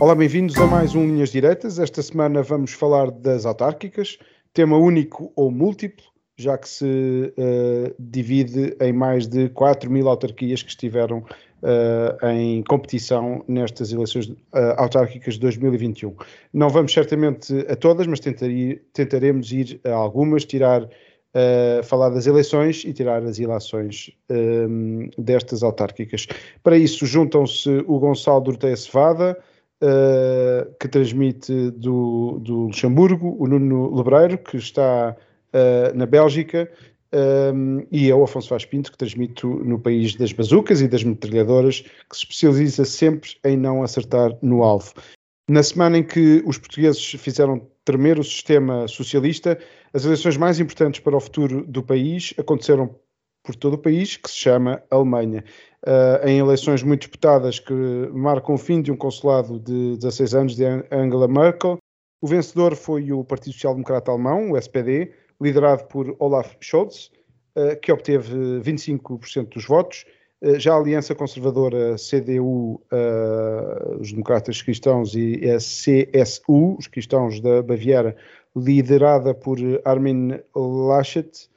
Olá, bem-vindos a mais um Linhas Diretas. Esta semana vamos falar das autárquicas, tema único ou múltiplo, já que se uh, divide em mais de 4 mil autarquias que estiveram uh, em competição nestas eleições uh, autárquicas de 2021. Não vamos certamente a todas, mas tentaremos ir a algumas, tirar Uh, falar das eleições e tirar as ilações destas autárquicas. Para isso juntam-se o Gonçalo Dorteia Cevada, uh, que transmite do, do, Luxemburgo, o Nuno Lebreiro, que está uh, na Bélgica, um, e eu, Afonso Vaz Pinto, que transmito no país das bazucas e das metralhadoras, que se especializa sempre em não acertar no alvo. Na semana em que os portugueses fizeram tremer o sistema socialista, as eleições mais importantes para o futuro do país aconteceram por todo o país, que se chama Alemanha. Uh, em eleições muito disputadas que marcam o fim de um consulado de 16 anos de Angela Merkel, o vencedor foi o Partido Social Democrata Alemão, o SPD, liderado por Olaf Scholz, uh, que obteve 25% dos votos. Uh, já a Aliança Conservadora CDU, os Democratas Cristãos, e a CSU, os Cristãos da Baviera, liderada por Armin Laschet,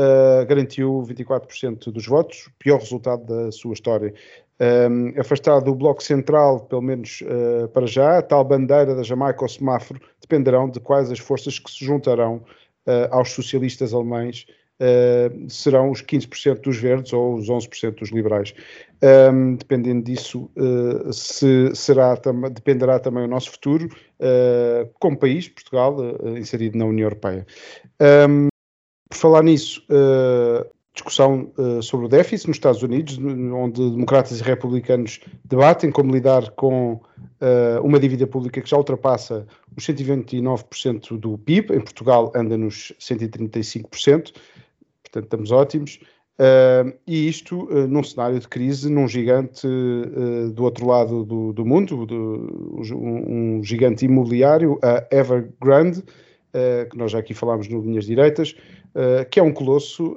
uh, garantiu 24% dos votos, pior resultado da sua história. Um, afastado do Bloco Central, pelo menos uh, para já, a tal bandeira da Jamaica ou semáforo dependerão de quais as forças que se juntarão uh, aos socialistas alemães Uh, serão os 15% dos verdes ou os 11% dos liberais. Um, dependendo disso, se será, tam dependerá também o nosso futuro como país, Portugal, inserido na União Europeia. Um, por falar nisso, discussão sobre o déficit nos Estados Unidos, onde democratas e republicanos debatem como lidar com uma dívida pública que já ultrapassa os 129% do PIB, em Portugal anda nos 135% portanto estamos ótimos. Uh, e isto uh, num cenário de crise, num gigante uh, do outro lado do, do mundo, do, um, um, gigante imobiliário, a Evergrande, que nós já aqui falámos no Linhas Direitas, que é um colosso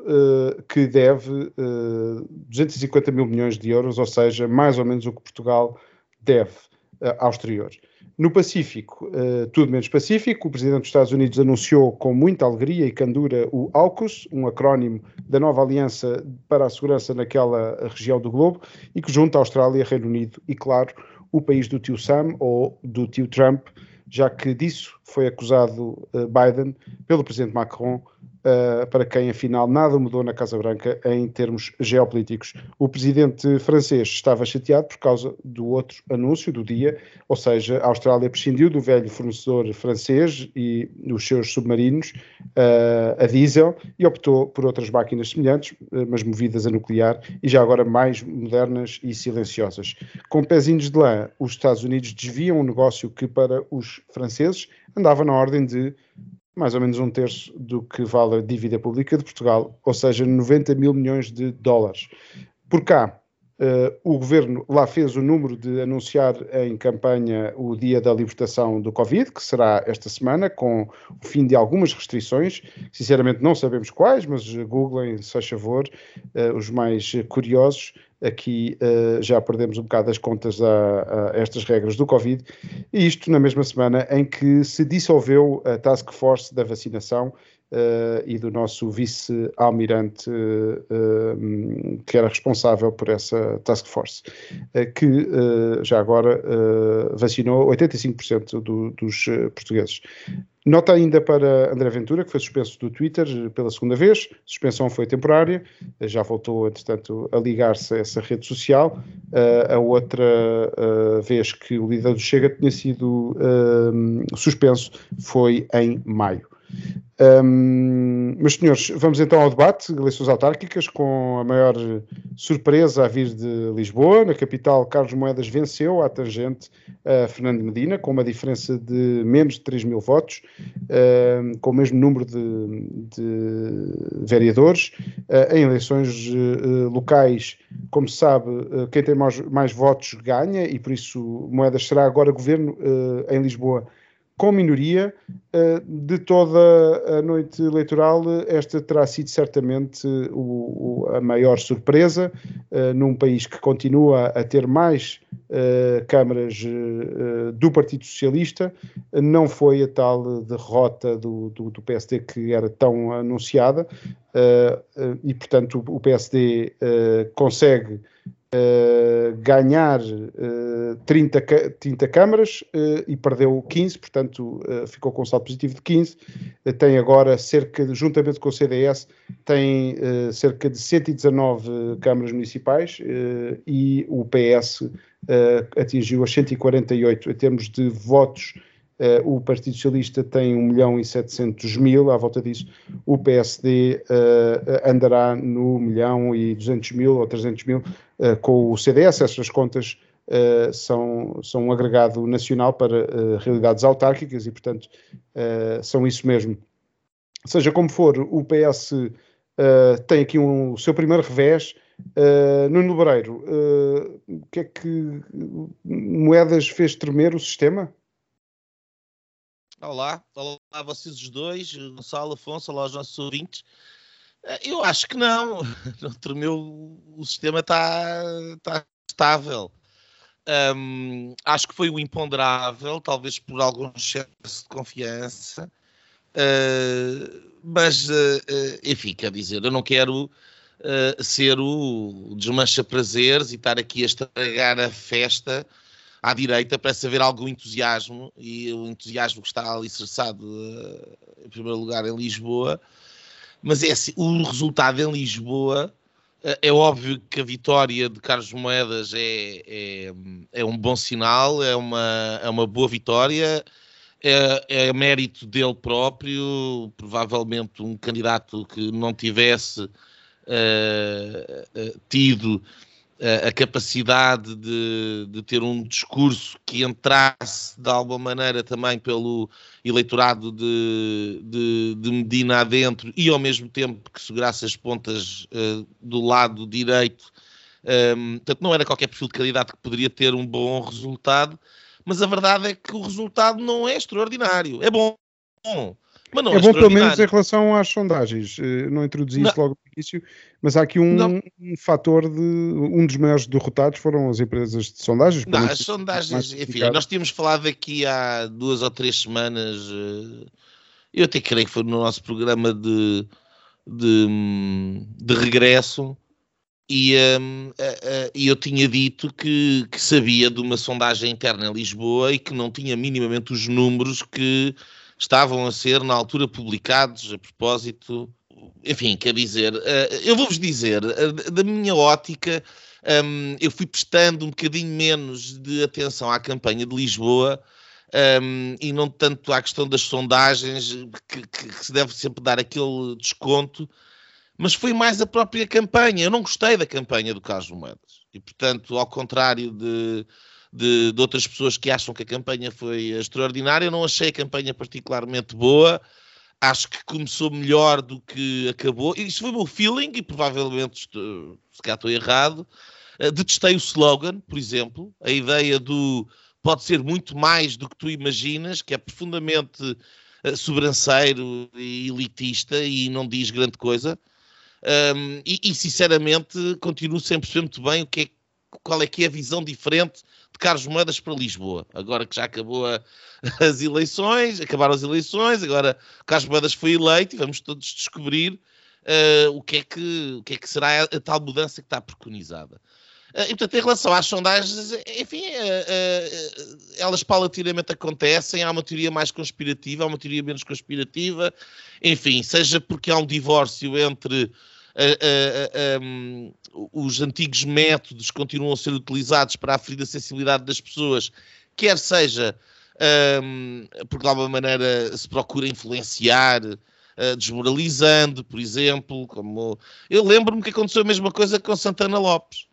que deve 250 mil milhões de euros, ou seja, mais ou menos o que Portugal deve ao exterior. No Pacífico, uh, tudo menos Pacífico, o Presidente dos Estados Unidos anunciou com muita alegria e candura o AUKUS, um acrónimo da nova Aliança para a Segurança naquela região do globo, e que junta a Austrália, Reino Unido e, claro, o país do tio Sam ou do tio Trump, já que disso foi acusado uh, Biden pelo Presidente Macron uh, para quem afinal nada mudou na Casa Branca em termos geopolíticos. O presidente francês estava chateado por causa do outro anúncio do dia, ou seja, a Austrália prescindiu do velho fornecedor francês e dos seus submarinos uh, a diesel e optou por outras máquinas semelhantes, uh, mas movidas a nuclear e já agora mais modernas e silenciosas. Com pezinhos de lã, os Estados Unidos desviam um negócio que para os franceses andava na ordem de mais ou menos um terço do que vale a dívida pública de Portugal, ou seja, 90 mil milhões de dólares. Por cá, uh, o governo lá fez o número de anunciar em campanha o dia da libertação do Covid, que será esta semana, com o fim de algumas restrições. Sinceramente, não sabemos quais, mas googlem, se faz favor, uh, os mais curiosos aqui uh, já perdemos um bocado as contas a, a, estas regras do Covid, e isto na mesma semana em que se dissolveu a Task Force da vacinação e do nosso vice-almirante uh, que era responsável por essa task force, que já agora vacinou 85% do, dos portugueses. Nota ainda para André Ventura, que foi suspenso do Twitter pela segunda vez. A suspensão foi temporária, já voltou, entretanto, a ligar-se a essa rede social. Uh, a outra uh, vez que o líder do Chega tinha sido uh, suspenso foi em maio. Um, meus senhores, vamos então ao debate, eleições autárquicas, com a maior surpresa a vir de Lisboa. Na capital, Carlos Moedas venceu à tangente a Fernando Medina, com uma diferença de menos de 3 mil votos, um, com o mesmo número de, de vereadores. Uh, em eleições uh, locais, como se sabe, uh, quem tem mais, mais, votos ganha, e por isso Moedas será agora governo em Lisboa com minoria. Eh, de toda a noite eleitoral, esta terá sido certamente o, a maior surpresa, eh, num país que continua a ter mais eh, câmaras do Partido Socialista. Não foi a tal derrota do, do, do PSD que era tão anunciada, e portanto o PSD consegue Uh, ganhar uh, 30, 30 câmaras uh, e perdeu 15, portanto uh, ficou com um saldo positivo de 15. tem agora cerca, de, juntamente com o CDS, tem cerca de 119 câmaras municipais e o PS atingiu as 148 em termos de votos Uh, o Partido Socialista tem 1 milhão e 700 mil, à volta disso, o PSD uh, eh, andará no 1 milhão e 200 mil ou 300 mil com o CDS. Essas contas são, são um agregado nacional para realidades autárquicas e, portanto, são isso mesmo. Seja como for, o PS tem aqui um, o seu primeiro revés. Uh, Nuno Lebreiro, o que é que Moedas fez tremer o sistema? Olá, olá a vocês os dois, Gonçalo, Afonso, olá aos nossos ouvintes. Eh, eu acho que não, o meu o sistema está tá estável. Um, acho que foi o imponderável, talvez por algum excesso de confiança, uh, mas uh, enfim, quer dizer, eu não quero uh, ser o desmancha prazeres e estar aqui a estragar a festa à direita parece haver algum entusiasmo e o entusiasmo que está alicerçado uh, em primeiro lugar em Lisboa mas é assim, o resultado em Lisboa uh, é óbvio que a vitória de Carlos Moedas é, é, é um bom sinal é uma, é uma boa vitória é, é mérito dele próprio provavelmente um candidato que não tivesse uh, tido a, capacidade de, de, ter um discurso que entrasse de alguma maneira também pelo eleitorado de, de, de Medina adentro e ao mesmo tempo que segurasse as pontas uh, do lado direito. Um, portanto, não era qualquer perfil de candidato que poderia ter um bom resultado, mas a verdade é que o resultado não é extraordinário. É bom, mas não é, é bom, pelo menos, em relação às sondagens. Eh, não introduzi não. isso logo no início, mas há aqui um, um, fator de. Um dos maiores derrotados foram as empresas de sondagens. Não, as sondagens, enfim, nós tínhamos falado aqui há duas ou três semanas. Eh, eu até creio que foi no nosso programa de, de, de regresso. E, um, uh, uh, eu tinha dito que, que sabia de uma sondagem interna em Lisboa e que não tinha minimamente os números que estavam a ser na altura publicados a propósito. Enfim, quer dizer, eh, eu vou-vos dizer, eh, da minha ótica, ehm, eu fui prestando um bocadinho menos de atenção à campanha de Lisboa. Ehm, e não tanto à questão das sondagens, que, que, se deve sempre dar aquele desconto, mas foi mais a própria campanha. Eu não gostei da campanha do Carlos Moedas. E, portanto, ao contrário de, de, de, outras pessoas que acham que a campanha foi extraordinária. Eu não achei a campanha particularmente boa. Acho que começou melhor do que acabou. Isso foi o meu feeling, e provavelmente estou, se calhar estou errado. Uh, detestei o slogan, por exemplo, a ideia do pode ser muito mais do que tu imaginas, que é profundamente uh, sobranceiro e elitista e não diz grande coisa. Um, e, e, sinceramente continuo sem perceber muito bem o que é, qual é que é a visão diferente de Carlos Moedas para Lisboa. Agora que já acabou a, as eleições, acabaram as eleições, agora Carlos Moedas foi eleito e vamos todos descobrir uh, o, que é que, o que é que será a, a tal mudança que está preconizada. Uh, e, portanto, em relação às sondagens, enfim, uh, elas paulatinamente acontecem. Há uma teoria mais conspirativa, há uma teoria menos conspirativa. Enfim, seja porque há um divórcio entre um, os antigos métodos continuam a ser utilizados para aferir a sensibilidade das pessoas, quer seja um, porque de alguma maneira se procura influenciar, uh, desmoralizando, por exemplo. Como... Eu lembro-me que aconteceu a mesma coisa com Santana Lopes.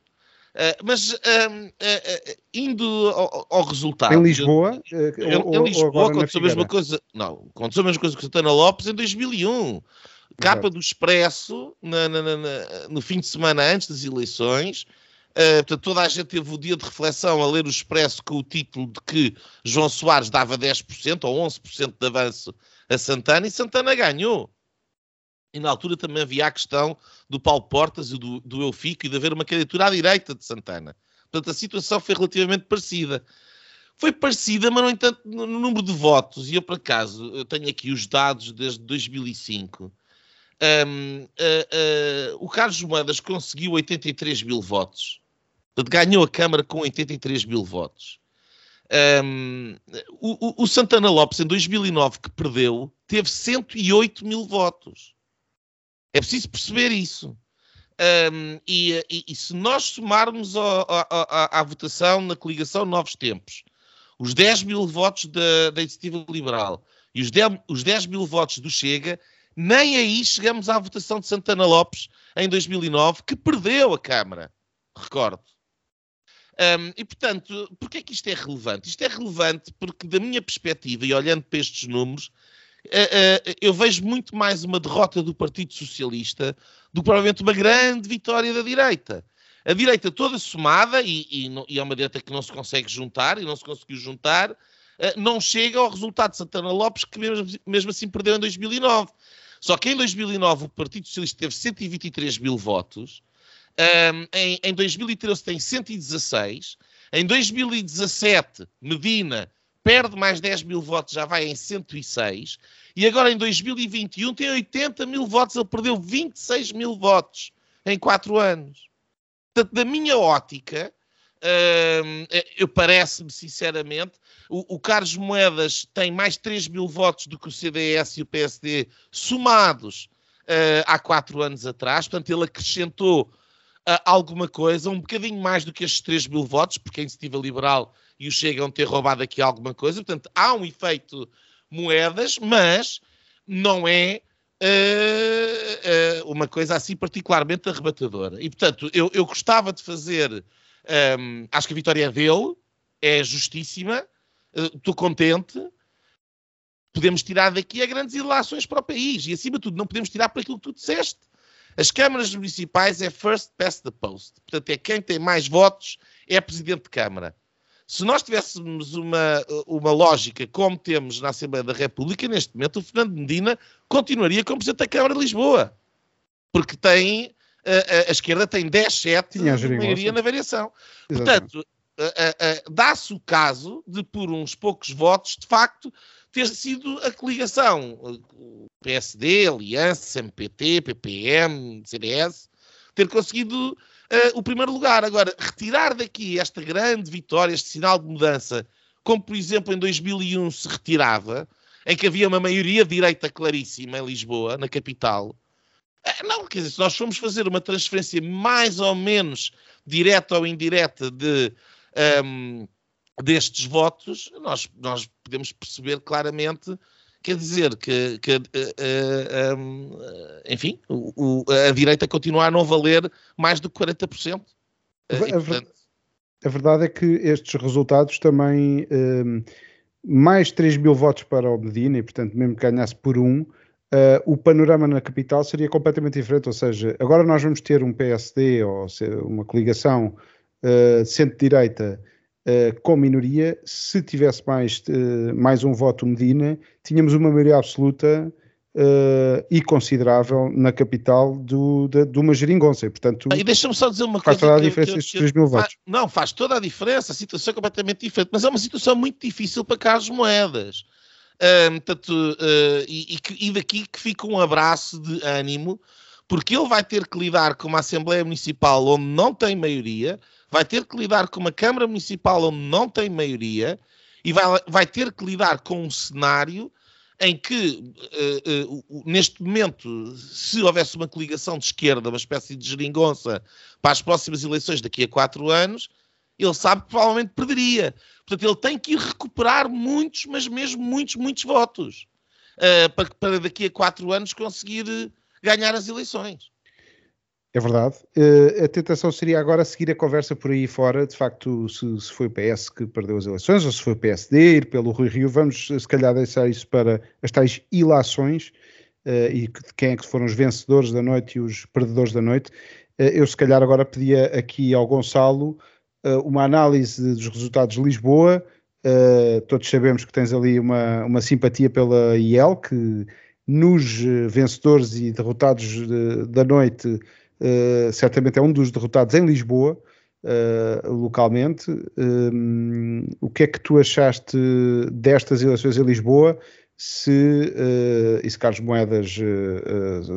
Uh, mas uh, uh, indo ao, ao, resultado. Em Lisboa? Em, ou, em Lisboa aconteceu a mesma coisa. Não, aconteceu a mesma coisa com Santana Lopes em 2001. Capa do Expresso na, na, na, no fim de semana antes das eleições. portanto, toda a gente teve o dia de reflexão a ler o Expresso com o título de que João Soares dava 10% ou 11% de avanço a Santana e Santana ganhou. E na altura também havia a questão do Paulo Portas e do, do Eu Fico e de haver uma candidatura à direita de Santana. Portanto, a situação foi relativamente parecida. Foi parecida, mas, no entanto, no, número de votos, e eu, por acaso, eu tenho aqui os dados desde 2005. Um, uh, uh, o Carlos Moedas conseguiu 83 mil votos. Ganhou a Câmara com 83 mil votos. Um, o, o, Santana Lopes, em 2009, que perdeu, teve 108 mil votos. É preciso perceber isso. Um, e, e, e, se nós somarmos à votação na coligação Novos Tempos os 10 mil votos da, da Iniciativa Liberal e os 10, os 10 mil votos do Chega, nem aí chegamos à votação de Santana Lopes em 2009, que perdeu a Câmara. Recordo. Um, e, portanto, porquê é que isto é relevante? Isto é relevante porque, da minha perspectiva, e olhando para estes números, uh, uh, eu vejo muito mais uma derrota do Partido Socialista do que provavelmente uma grande vitória da direita. A direita toda somada, e, e, e é uma direita que não se consegue juntar, e não se conseguiu juntar, uh, não chega ao resultado de Santana Lopes, que mesmo, mesmo assim perdeu em 2009. Só que em 2009 o Partido Socialista teve 123 mil votos, um, em, em 2013 tem 116, em 2017 Medina perde mais 10 mil votos, já vai em 106, e agora em 2021 tem 80 mil votos, ele perdeu 26 mil votos em 4 anos. Portanto, da minha ótica, uh, eu parece-me sinceramente, o, o, Carlos Moedas tem mais 3 mil votos do que o CDS e o PSD somados uh, há 4 anos atrás, portanto, ele acrescentou uh, alguma coisa, um bocadinho mais do que estes 3 mil votos, porque a iniciativa liberal e o chegam ter roubado aqui alguma coisa. Portanto, há um efeito moedas, mas não é uh, uma coisa assim particularmente arrebatadora. E, portanto, eu, eu gostava de fazer. Um, acho que a vitória é dele, é justíssima, estou uh, contente. Podemos tirar daqui a grandes ilações para o país e, acima de tudo, não podemos tirar por aquilo que tu disseste. As câmaras municipais é first past the post. Portanto, é quem tem mais votos é presidente de Câmara. Se nós tivéssemos uma, uma lógica como temos na Assembleia da República, neste momento o Fernando Medina continuaria como Presidente da Câmara de Lisboa. Porque tem, a, a, esquerda tem 10, 7 de maioria na variação. Exatamente. Portanto, dá-se o caso de, por uns poucos votos, de facto, ter sido a coligação PSD, Aliança, MPT, PPM, CDS, ter conseguido uh, o primeiro lugar. Agora, retirar daqui esta grande vitória, este sinal de mudança, como por exemplo em 2001 se retirava, em que havia uma maioria direita claríssima em Lisboa, na capital. Uh, não, quer dizer, se nós formos fazer uma transferência mais ou menos direta ou indireta de, um, ehm, destes votos, nós, nós podemos perceber claramente quer dizer que, que uh, uh, um, enfim, o, o, a direita continua a não valer mais do que 40%. A, e, portanto... a verdade é que estes resultados também, um, mais 3 mil votos para o Medina, e portanto, mesmo que ganhasse por um, Uh, o panorama na capital seria completamente diferente. Ou seja, agora nós vamos ter um PSD ou uma coligação uh, centro-direita uh, com minoria, se tivesse mais, mais um voto Medina, tínhamos uma maioria absoluta e considerável na capital do, de, de uma geringonça. E, portanto, e deixa-me só dizer uma faz coisa. Faz toda a diferença estes 3 mil votos. Não, faz toda a diferença. A situação é completamente diferente. Mas é uma situação muito difícil para Carlos Moedas. Portanto, uh, e, e, daqui que fica um abraço de ânimo, porque ele vai ter que lidar com uma Assembleia Municipal onde não tem maioria, vai ter que lidar com uma Câmara Municipal onde não tem maioria e vai, vai ter que lidar com um cenário em que, uh, uh, neste momento, se houvesse uma coligação de esquerda, uma espécie de geringonça para as próximas eleições daqui a quatro anos, ele sabe que provavelmente perderia. Portanto, ele tem que ir recuperar muitos, mas mesmo muitos, muitos votos uh, para, para daqui a quatro anos conseguir ganhar as eleições. É verdade. Uh, a tentação seria agora seguir a conversa por aí fora, de facto, se, se, foi o PS que perdeu as eleições ou se foi o PSD, ir pelo Rui Rio. Vamos, se calhar, deixar isso para as tais ilações uh, e de quem é que foram os vencedores da noite e os perdedores da noite. Uh, eu, se calhar, agora pedia aqui ao Gonçalo uma análise dos resultados de Lisboa. todos sabemos que tens ali uma, uma simpatia pela IEL, que nos vencedores e derrotados de, da noite uh, certamente é um dos derrotados em Lisboa, uh, localmente. Um, o que é que tu achaste destas eleições em Lisboa? Se, uh, e se Carlos Moedas,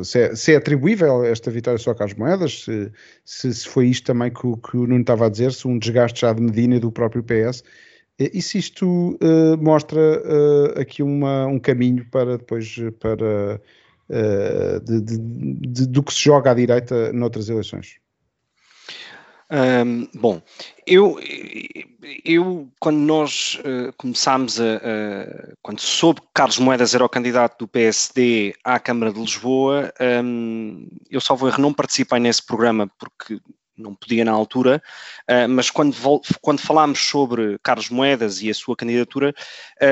se é, se, é, atribuível esta vitória só a Carlos Moedas, se, se, se foi isto também que, que, o Nuno estava a dizer, se um desgaste já de Medina e do próprio PS, e se isto uh, mostra uh, aqui uma, um caminho para depois para uh, de, de, de, do que se joga à direita noutras eleições? Bom, eu, eu quando nós uh, começámos a, a, quando soube que Carlos Moedas era o candidato do PSD à Câmara de Lisboa, um, eu salvo erro, não participei nesse programa porque não podia na altura, uh, mas quando, quando falámos sobre Carlos Moedas e a sua candidatura,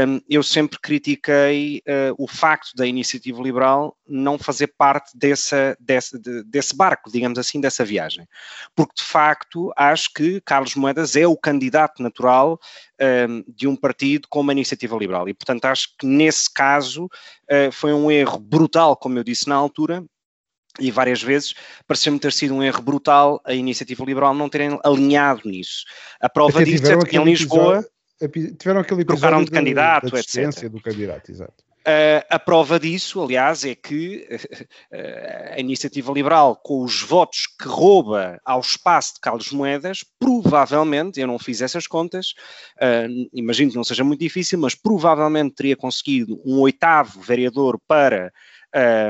um, eu sempre critiquei uh, o facto da iniciativa liberal não fazer parte dessa, desse, de, desse barco, digamos assim, dessa viagem. Porque, de facto, acho que Carlos Moedas é o candidato natural de um partido com uma iniciativa liberal. E, portanto, acho que nesse caso foi um erro brutal, como eu disse na altura, e várias vezes pareceu-me ter sido um erro brutal a iniciativa liberal não terem alinhado nisso. A prova Até disso é que em Lisboa episódio, tiveram aquele episódio trocaram de candidato, da etc. do candidato, exato. Uh, a prova disso, aliás, é que uh, a iniciativa liberal, com os votos que rouba ao espaço de Carlos Moedas, provavelmente, eu não fiz essas contas, uh, imagino que não seja muito difícil, mas provavelmente teria conseguido um oitavo vereador para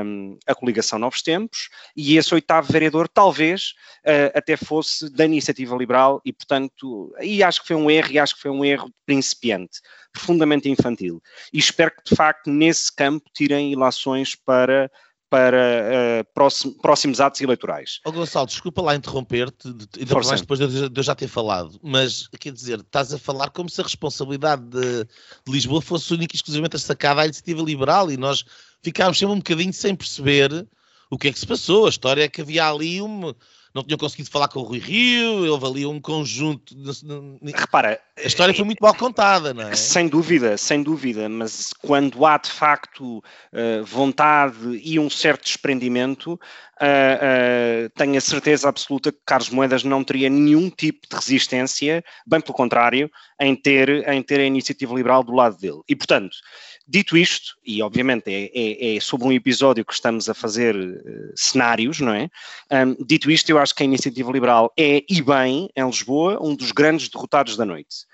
um, a coligação Novos Tempos, e esse oitavo vereador talvez uh, até fosse da iniciativa liberal, e portanto, e acho que foi um erro, e acho que foi um erro principiante, profundamente infantil. E espero que de facto nesse campo tirem ilações para para uh, próximo, próximos atos eleitorais. Oh, Gonçalo, desculpa lá interromper-te, ainda mais depois de, de eu já ter falado, mas quer dizer, estás a falar como se a responsabilidade de, de Lisboa fosse única e exclusivamente sacada à iniciativa liberal e nós ficámos sempre um bocadinho sem perceber o que é que se passou. A história é que havia ali uma, não tinham conseguido falar com o Rui Rio, houve ali um conjunto. De... Repara, a história foi muito mal contada, não é? Sem dúvida, sem dúvida, mas quando há de facto uh, vontade e um certo desprendimento, uh, uh, tenho a certeza absoluta que Carlos Moedas não teria nenhum tipo de resistência, bem pelo contrário, em ter, em ter a iniciativa liberal do lado dele. E, portanto, Dito isto, e obviamente é, é, é, sobre um episódio que estamos a fazer uh, cenários, não é? Um, dito isto, eu acho que a Iniciativa Liberal é, e bem, em Lisboa, um dos grandes derrotados da noite.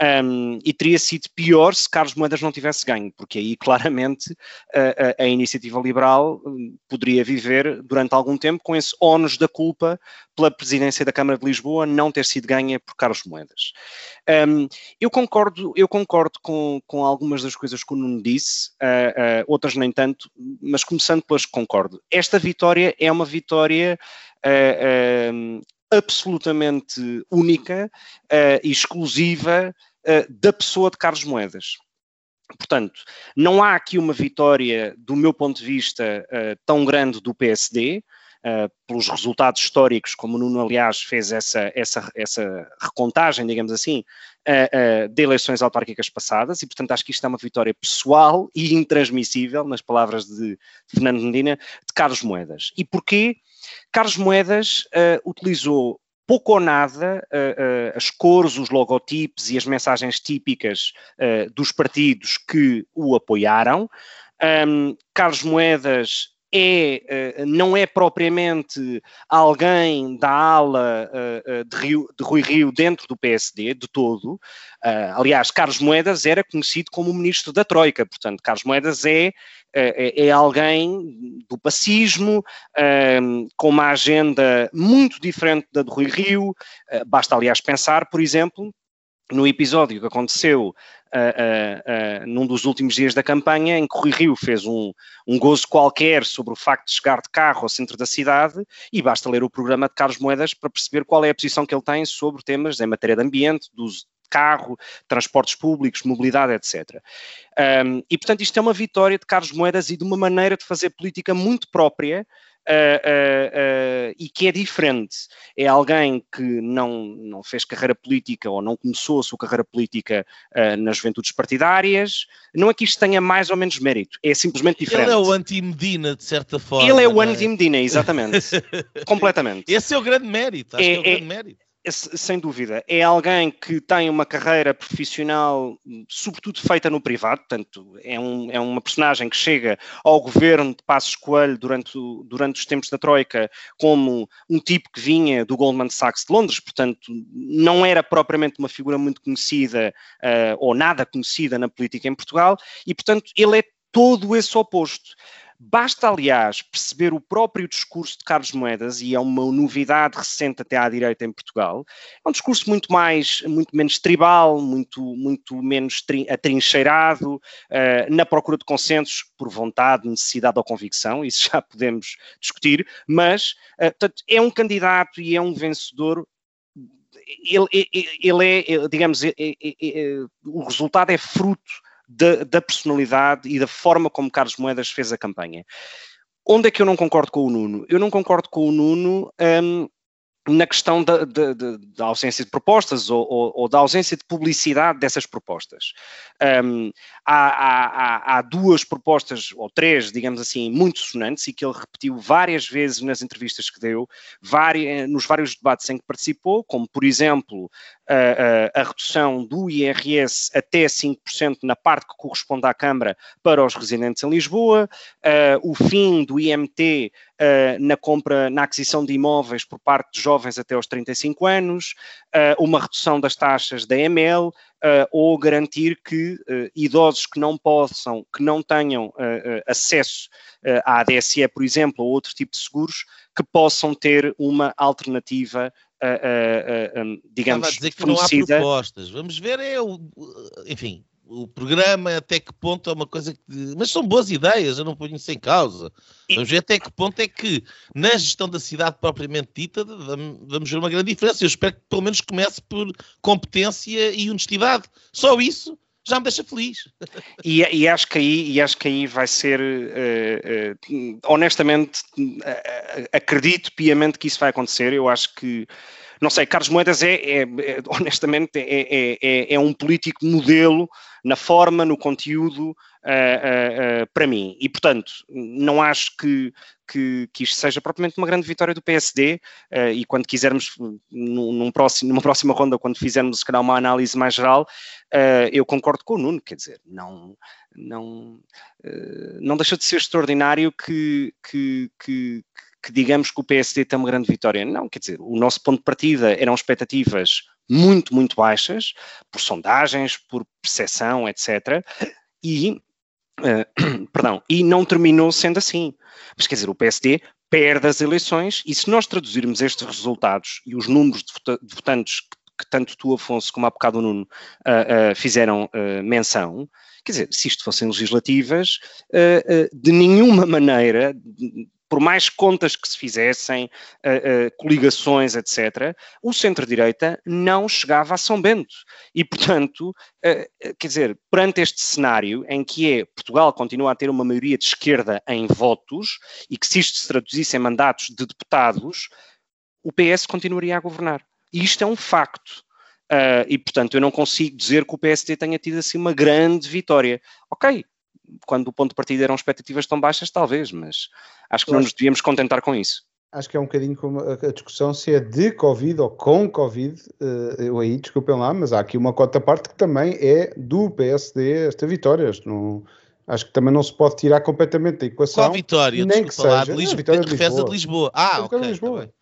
Um, e teria sido pior se Carlos Moedas não tivesse ganho, porque aí claramente a, a, a, iniciativa liberal hum, poderia viver durante algum tempo com esse ónus da culpa pela presidência da Câmara de Lisboa não ter sido ganha por Carlos Moedas. Um, eu concordo, eu concordo com, com algumas das coisas que o Nuno disse, uh, uh, outras nem tanto, mas começando pelas que concordo. Esta vitória é uma vitória uh, absolutamente única e exclusiva da pessoa de Carlos Moedas. Portanto, não há aqui uma vitória, do meu ponto de vista, uh, tão grande do PSD, Uh, pelos resultados históricos, como o Nuno, aliás, fez essa, essa, essa recontagem, digamos assim, uh, uh, de eleições autárquicas passadas, e portanto acho que isto é uma vitória pessoal e intransmissível, nas palavras de Fernando Medina, de Carlos Moedas. E porquê? Carlos Moedas utilizou pouco ou nada uh, uh, as cores, os logotipos e as mensagens típicas uh, dos partidos que o apoiaram. Um, Carlos Moedas é, não é propriamente alguém da ala de, Rio, de Rui Rio dentro do PSD, de todo. aliás, Carlos Moedas era conhecido como o ministro da Troika, portanto, Carlos Moedas é é, é alguém do pacismo, com uma agenda muito diferente da de Rui Rio. basta, aliás, pensar, por exemplo, no episódio que aconteceu uh, uh, uh, num dos últimos dias da campanha, em que Rui Rio fez um, um gozo qualquer sobre o facto de chegar de carro ao centro da cidade, e basta ler o programa de Carlos Moedas para perceber qual é a posição que ele tem sobre temas em matéria de ambiente, do uso de carro, transportes públicos, mobilidade, etc. Um, e, portanto, isto é uma vitória de Carlos Moedas e de uma maneira de fazer política muito própria, uh, uh, e que é diferente. É alguém que não, não fez carreira política ou não começou a sua carreira política nas juventudes partidárias. Não é que isto tenha mais ou menos mérito, é simplesmente diferente. Ele é o anti-Medina, de certa forma. Ele é o é? anti-Medina, exatamente. Completamente. Esse é o grande mérito. Acho é, que é o grande é, mérito sem dúvida, é alguém que tem uma carreira profissional, sobretudo feita no privado, portanto, é, um, é uma personagem que chega ao governo de Passos Coelho durante, durante os tempos da Troika como um tipo que vinha do Goldman Sachs de Londres, portanto, não era propriamente uma figura muito conhecida uh, ou nada conhecida na política em Portugal, e, portanto, ele é todo esse oposto. Basta, aliás, perceber o próprio discurso de Carlos Moedas, e é uma novidade recente até à direita em Portugal. É um discurso muito mais, muito menos tribal, muito, muito menos atrincheirado, uh, na procura de consensos por vontade, necessidade ou convicção, isso já podemos discutir, mas uh, portanto, é um candidato e é um vencedor ele, ele, é, digamos, o resultado é fruto da, da, personalidade e da forma como Carlos Moedas fez a campanha. Onde é que eu não concordo com o Nuno? Eu não concordo com o Nuno um, na questão da, da, da, ausência de propostas ou, ou, ou, da ausência de publicidade dessas propostas. Um, há, há, há, duas propostas, ou três, digamos assim, muito sonantes e que ele repetiu várias vezes nas entrevistas que deu, várias, nos vários debates em que participou, como, por exemplo, a, a, a redução do IRS até 5% na parte que corresponde à Câmara para os residentes em Lisboa, uh, o fim do IMT na compra, na aquisição de imóveis por parte de jovens até aos 35 anos, uma redução das taxas da ML, ou garantir que uh, idosos que não possam, que não tenham uh, acesso à ADSE, por exemplo, ou outro tipo de seguros, que possam ter uma alternativa uh, uh, digamos, Estava a dizer que fornecida. não há propostas. Vamos ver, é o, enfim, o programa até que ponto é uma coisa que. Mas são boas ideias, eu não ponho isso em causa. Vamos ver até que ponto é que, na gestão da cidade propriamente dita, vamos ver uma grande diferença. Eu espero que pelo menos comece por competência e honestidade. Só isso já me deixa feliz. E, e, acho que aí, e acho que aí vai ser, uh, uh, honestamente, uh, acredito piamente que isso vai acontecer. Eu acho que, não sei, Carlos Moedas é, é, é honestamente, é, é, é, é um político modelo na forma, no conteúdo, uh, uh, para mim. E, portanto, não acho que, que, que, isto seja propriamente uma grande vitória do PSD e quando quisermos, num, num próximo, numa próxima ronda, quando fizermos, se calhar, uma análise mais geral, eu concordo com o Nuno, quer dizer, não, não, não deixa de ser extraordinário que, que, que que digamos que o PSD tem uma grande vitória. Não, quer dizer, o nosso ponto de partida eram expectativas muito, muito baixas, por sondagens, por percepção, etc. E, uh, perdão, e não terminou sendo assim. Mas quer dizer, o PSD perde as eleições e se nós traduzirmos estes resultados e os números de, vota de votantes que, que, tanto tu, Afonso, como há bocado o Nuno uh, uh, fizeram menção, quer dizer, se isto fossem legislativas, de nenhuma maneira por mais contas que se fizessem, uh, uh, coligações, etc., o centro-direita não chegava a São Bento. E, portanto, uh, quer dizer, perante este cenário em que é Portugal continua a ter uma maioria de esquerda em votos e que se isto se traduzisse em mandatos de deputados, o PS continuaria a governar. E isto é um facto. E, portanto, eu não consigo dizer que o PSD tenha tido assim uma grande vitória. Ok, quando o ponto de partida eram expectativas tão baixas, talvez, mas acho que eu não nos devíamos contentar com isso. Acho que é um bocadinho como a, discussão se é de Covid ou com Covid, uh, eu aí, desculpem lá, mas há aqui uma cota parte que também é do PSD esta vitória. Não, Acho que também não se pode tirar completamente da equação. Qual vitória? Nem que seja. De Lisboa. vitória de Lisboa. de Lisboa. Ah, ok. De Lisboa. Tá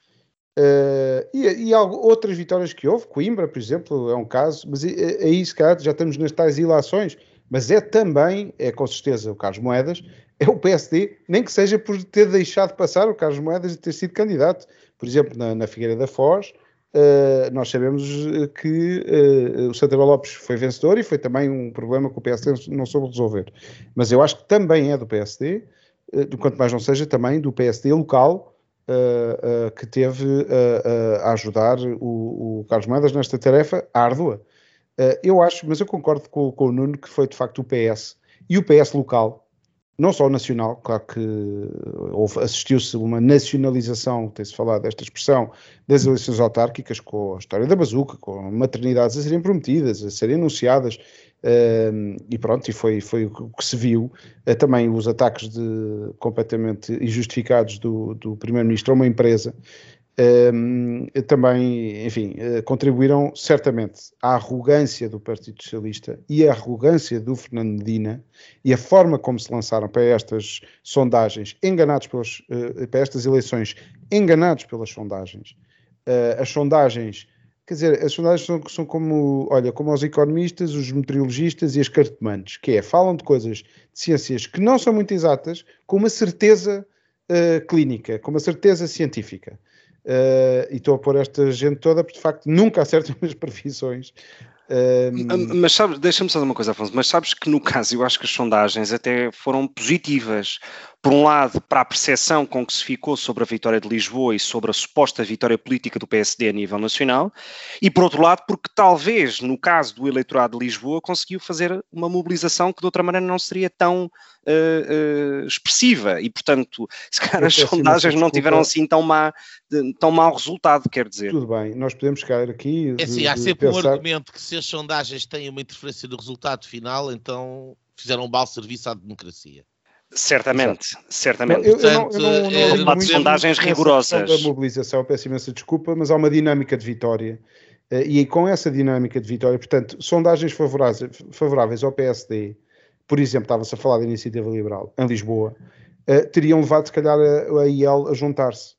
uh, e, e outras vitórias que houve, Coimbra, por exemplo, é um caso, mas aí se calhar já estamos nas tais ilações, mas é também, é com certeza o Carlos Moedas, é o PSD, nem que seja por ter deixado passar o Carlos Moedas e ter sido candidato. Por exemplo, na, na Figueira da Foz, uh, nós sabemos eh, que uh, o Santa Lopes foi vencedor e foi também um problema que o PSD não soube resolver. Mas eu acho que também é do PSD, uh, quanto mais não seja, também do PSD local, que teve a ajudar o, o, Carlos Moedas nesta tarefa árdua. Eu acho, mas eu concordo com, com, o Nuno que foi de facto o PS e o PS local, não só o nacional, claro que assistiu-se uma nacionalização, tem-se falado desta expressão, das eleições autárquicas, com a história da bazuca, com maternidades a serem prometidas, a serem anunciadas, uh, e pronto, e foi, foi o que se viu. Uh, também os ataques de, completamente injustificados do, do Primeiro-Ministro a uma empresa, também, enfim, uh, contribuíram certamente à arrogância do Partido Socialista e à arrogância do Fernando Medina e a forma como se lançaram para estas sondagens, enganados pelas, uh, para estas eleições, enganados pelas sondagens. Uh, as sondagens, quer dizer, as sondagens são, são como, olha, como os economistas, os meteorologistas e as cartomantes, que é, falam de coisas, de ciências que não são muito exatas, com uma certeza clínica, com uma certeza científica. Uh, e estou a pôr esta gente toda porque de facto nunca acertam as previsões. Mas sabes, deixa-me só dizer uma coisa, Afonso, mas sabes que no caso eu acho que as sondagens até foram positivas, por um lado, para a percepção com que se ficou sobre a vitória de Lisboa e sobre a suposta vitória política do PSD a nível nacional, e por outro lado, porque talvez, no caso do eleitorado de Lisboa, conseguiu fazer uma mobilização que de outra maneira não seria tão uh, uh, expressiva, e portanto, se calhar as sondagens não tiveram assim tão, má, tão mau resultado, quer dizer. Tudo bem, nós podemos ficar aqui. É assim, há sempre pensar... um argumento que se as sondagens têm uma interferência do resultado final, então fizeram um mau serviço à democracia. Certamente, Exato. certamente. Eu, Portanto, eu não, eu não, não, não de sondagens rigorosas. Da mobilização, peço imensa desculpa, mas há uma dinâmica de vitória. Eh, e com essa dinâmica de vitória, portanto, sondagens favoráveis, favoráveis ao PSD, por exemplo, estava-se a falar da Iniciativa Liberal em Lisboa, eh, teriam levado, se calhar, a, a IEL a juntar-se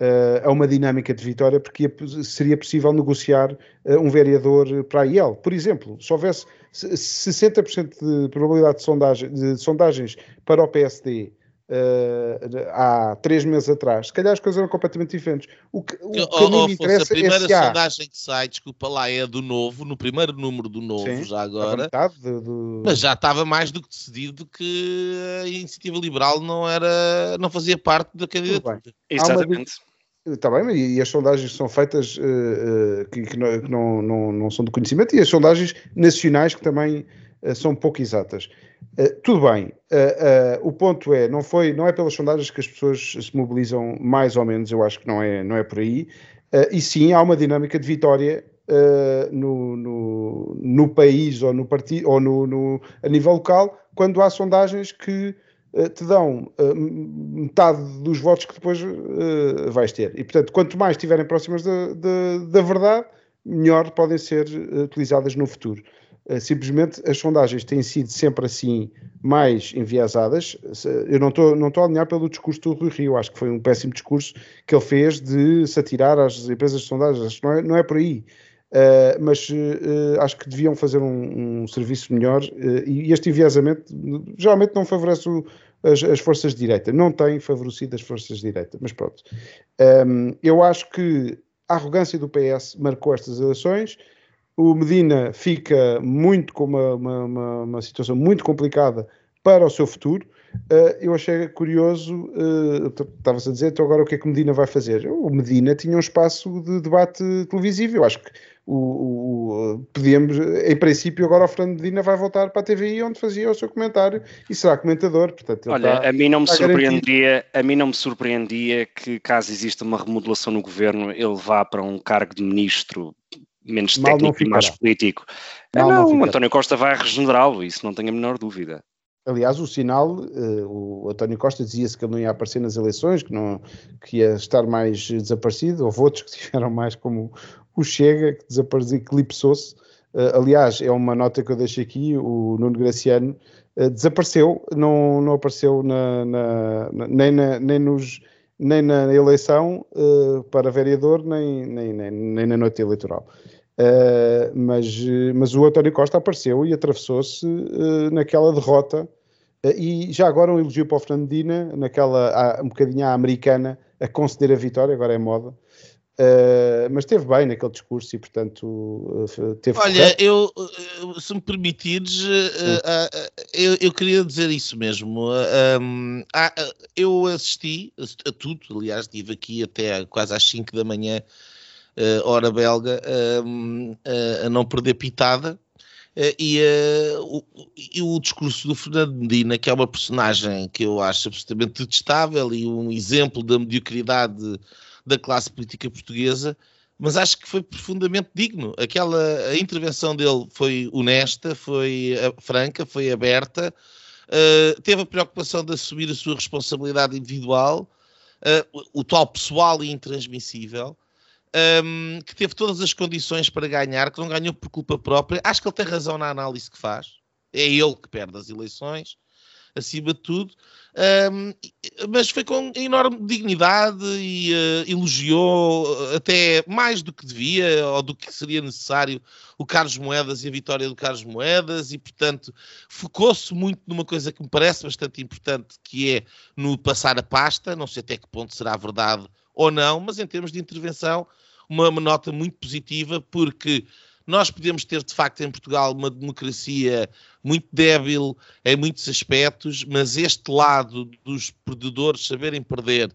uh, a uma dinâmica de vitória, porque seria possível negociar uh, um vereador para a IEL. Por exemplo, se houvesse 60% de probabilidade de, sondagem, de sondagens para o PSD Uh, há três meses atrás, se calhar as coisas eram completamente diferentes. O que, o que oh, a mim oh, me interessa a primeira é sondagem que sai, desculpa lá, é do novo, no primeiro número do novo, Sim, já agora. Do, do... Mas já estava mais do que decidido que a iniciativa liberal não era, não fazia parte da candidatura. Exatamente. Está bem, e, as sondagens são feitas uh, uh, que, que, não, que não, não, não, são de conhecimento, e as sondagens nacionais que também uh, são pouco exatas. tudo bem, o ponto é, não, foi, não é pelas sondagens que as pessoas se mobilizam mais ou menos, eu acho que não é, não é por aí, e sim há uma dinâmica de vitória no, no, no, país ou no partido ou no, no, a nível local, quando há sondagens que te dão uh, metade dos votos que depois uh, vais ter. E, portanto, quanto mais estiverem próximas da, da, da verdade, melhor podem ser utilizadas no futuro. Simplesmente as sondagens têm sido sempre assim mais enviesadas. Eu não estou não a alinhar pelo discurso do Rui Rio, acho que foi um péssimo discurso que ele fez de se atirar às empresas de sondagens. Não é, não é por aí. Uh, mas uh, acho que deviam fazer um, um serviço melhor uh, e este enviesamento geralmente não favorece o, as, as, forças de direita, não tem favorecido as forças de direita, mas pronto. Um, eu acho que a arrogância do PS marcou estas eleições, o Medina fica muito com uma, uma, uma, uma situação muito complicada para o seu futuro. Eu achei curioso, estava-se a dizer, então agora o que é que Medina vai fazer? O Medina tinha um espaço de debate televisivo, eu acho que o, o, podíamos, em princípio, agora o Fernando Medina vai voltar para a TVI onde fazia o seu comentário e será comentador. Portanto, Olha, está, a mim não me surpreendia, a mim não me surpreendia que caso exista uma remodelação no governo, ele vá para um cargo de ministro menos Mal técnico e mais político. Mal não, não António Costa vai regenerá-lo, isso não tenho a menor dúvida. Aliás, o sinal, uh, o António Costa dizia-se que ele não ia aparecer nas eleições, que, não, que ia estar mais desaparecido, houve outros que tiveram mais como o Chega, que desapareceu, eclipsou-se, Uh, aliás, é uma nota que eu deixo aqui, o Nuno Graciano uh, desapareceu, não, não apareceu na, na, na, nem, nem, nos, nem na eleição uh, para vereador, nem, nem, nem, nem na noite eleitoral. mas, mas o António Costa apareceu e atravessou-se naquela derrota. E já agora um elogio para o Fernandina, naquela um bocadinho à americana, a conceder a vitória, agora é moda, Uh, mas esteve bem naquele discurso e, portanto, uh, teve. Olha, eu, se me permitires, uh, eu, eu, queria dizer isso mesmo. Um, eu assisti a tudo, aliás, estive aqui até quase às 5 da manhã, hora belga, a não perder pitada. E, o, e, o, discurso do Fernando Medina, que é uma personagem que eu acho absolutamente detestável e um exemplo da mediocridade da classe política portuguesa, mas acho que foi profundamente digno. Aquela a intervenção dele foi honesta, foi uh, franca, foi aberta, uh, teve a preocupação de assumir a sua responsabilidade individual, uh, o, o, tal pessoal e intransmissível. Um, ehm, que teve todas as condições para ganhar, que não ganhou por culpa própria. Acho que ele tem razão na análise que faz. É ele que perde as eleições acima de tudo, um, mas foi com enorme dignidade e uh, elogiou até mais do que devia ou do que seria necessário o Carlos Moedas e a vitória do Carlos Moedas. E, portanto, focou-se muito numa coisa que me parece bastante importante, que é no passar a pasta, não sei até que ponto será verdade ou não, mas em termos de intervenção, uma, uma nota muito positiva, porque nós podemos ter, de facto, em Portugal uma democracia muito débil em muitos aspectos, mas este lado dos perdedores saberem perder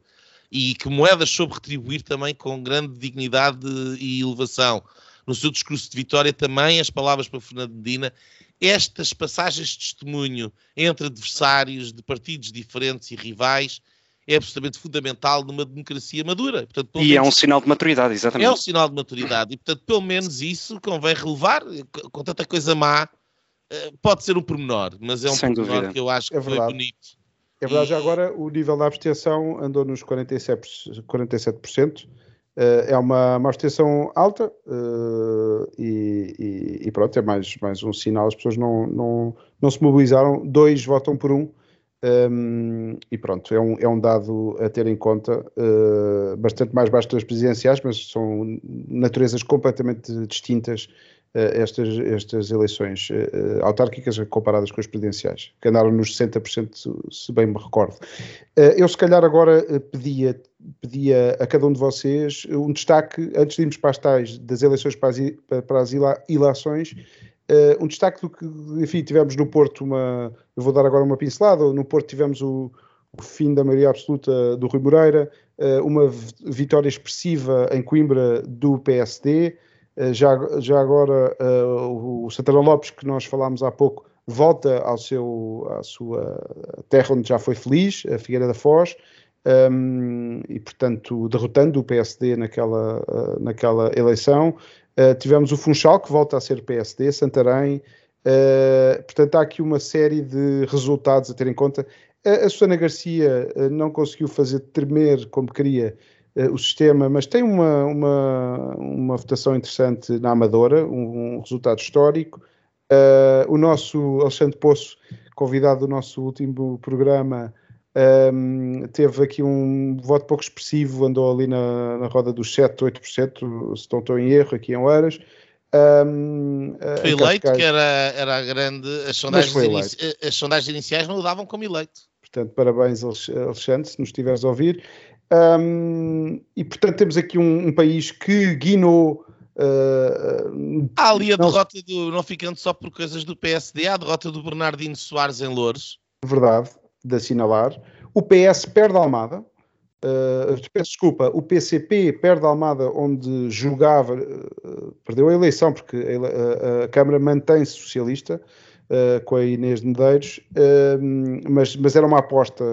e que Moedas soube retribuir também com grande dignidade e elevação. No seu discurso de vitória também as palavras para Fernando Medina, estas passagens de testemunho entre adversários de partidos diferentes e rivais é absolutamente fundamental numa democracia madura. Portanto, e menos, é um sinal de maturidade, exatamente. É um sinal de maturidade e, portanto, pelo menos isso convém relevar, com tanta coisa má, eh, pode ser um pormenor, mas é um Sem pormenor dúvida. que eu acho que é foi bonito. É verdade, já agora o nível da abstenção andou nos 47%, 47% Uh, é uma, uma abstenção alta uh, e, e, e, pronto, é mais, mais um sinal. As pessoas não, não, não se mobilizaram, dois votam por um, um, e pronto, é um, é um dado a ter em conta, uh, bastante mais baixo das presidenciais, mas são naturezas completamente distintas uh, estas, estas eleições uh, autárquicas comparadas com as presidenciais, que andaram nos 60%, se bem me recordo. eu, se calhar, agora pedia, pedia a cada um de vocês um destaque, antes de irmos para as tais das eleições para as, para as ilações, Uh, um destaque do que, enfim, tivemos no Porto uma. Eu vou dar agora uma pincelada. No Porto tivemos o, o fim da maioria absoluta do Rui Moreira, uh, uma vitória expressiva em Coimbra do PSD. Uh, já, já agora o Santana Lopes, que nós falámos há pouco, volta ao seu, à sua terra onde já foi feliz, a Figueira da Foz. Um, e portanto derrotando o PSD naquela, naquela eleição. Uh, tivemos o Funchal, que volta a ser PSD, Santarém. Uh, portanto, há aqui uma série de resultados a ter em conta. A, a Susana Garcia uh, não conseguiu fazer tremer como queria o sistema, mas tem uma, uma, uma votação interessante na Amadora, um, um resultado histórico. o nosso Alexandre Poço, convidado do nosso último programa, um, teve aqui um voto pouco expressivo, andou ali na, na roda dos 7, 8%, se não estou em erro, aqui em Oeiras. Um, foi eleito, que era, era a grande. As sondagens, inici, as sondagens iniciais não o davam como eleito. Portanto, parabéns, Alexandre, se nos estiveres a ouvir. Um, e portanto, temos aqui um, um país que guinou. Uh, há ali a não, derrota do. Não ficando só por coisas do PSD, há a derrota do Bernardino Soares em Louros. Verdade, de assinalar. O PS perde Almada. Uh, peço desculpa, o PCP perde Almada onde julgava, uh, perdeu a eleição porque a, a, a Câmara mantém-se socialista uh, com a Inês de Medeiros, mas, mas era uma aposta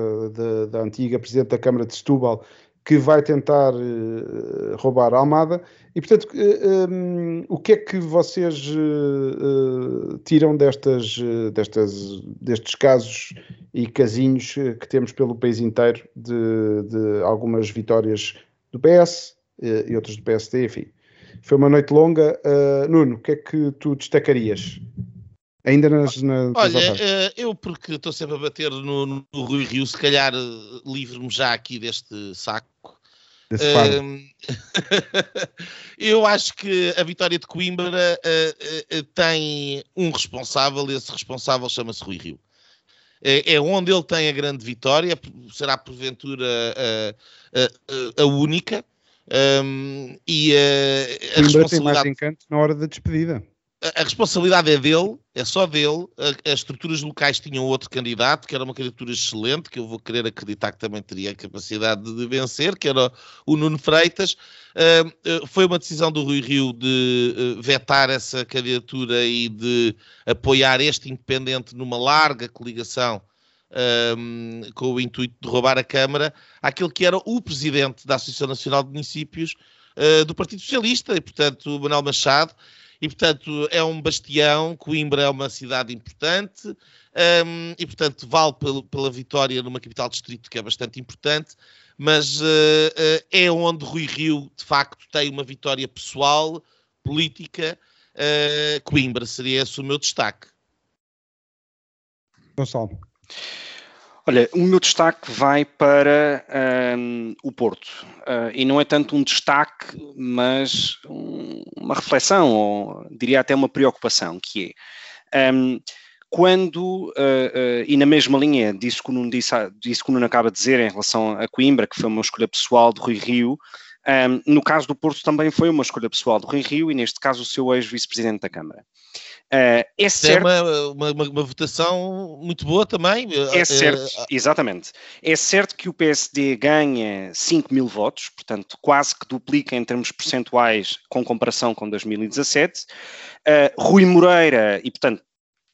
da antiga Presidente da Câmara de Setúbal que vai tentar uh, roubar a Almada. E, portanto, uh, um, o que é que vocês uh, tiram destas, destas, destes casos e casinhos que temos pelo país inteiro de, de algumas vitórias do PS e outras do PSD, enfim? Foi uma noite longa. Nuno, o que é que tu destacarias? Ainda nas. nas Olha, eu porque estou sempre a bater no, no Rui Rio, se calhar livre-me já aqui deste saco. Uh, eu acho que a vitória de Coimbra tem um responsável, e esse responsável chama-se Rui Rio é, é onde ele tem a grande vitória, será porventura a, a, a única. Um, e a, a responsabilidade... tem mais encanto na hora da despedida. A, responsabilidade é dele, é só dele. as estruturas locais tinham outro candidato, que era uma candidatura excelente, que eu vou querer acreditar que também teria a capacidade de vencer, que era o Nuno Freitas. Uh, foi uma decisão do Rui Rio de uh, vetar essa candidatura e de apoiar este independente numa larga coligação com o intuito de roubar a Câmara àquele que era o presidente da Associação Nacional de Municípios uh, do Partido Socialista, e portanto Manuel Machado, e portanto é um bastião, Coimbra é uma cidade importante, um, e portanto vale pela, pela vitória numa capital distrito que é bastante importante, mas uh, uh, é onde Rui Rio de facto tem uma vitória pessoal, política, Coimbra seria esse o meu destaque. Gonçalo. Olha, o meu destaque vai para um, o Porto. Uh, e não é tanto um destaque, mas um, uma reflexão, ou diria até uma preocupação, que é um, quando, uh, uh, e na mesma linha disso que, o Nuno disse, que o Nuno acaba de dizer em relação a Coimbra, que foi uma escolha pessoal de Rui Rio, no caso do Porto também foi uma escolha pessoal de Rui Rio e neste caso o seu ex-vice-presidente da Câmara. Uh, é certo. É uma, uma, uma, votação muito boa também. É eh, certo, uh, exatamente. É certo que o PSD ganha 5 mil votos, portanto, quase que duplica em termos percentuais com comparação com 2017. Uh, Rui Moreira, e portanto,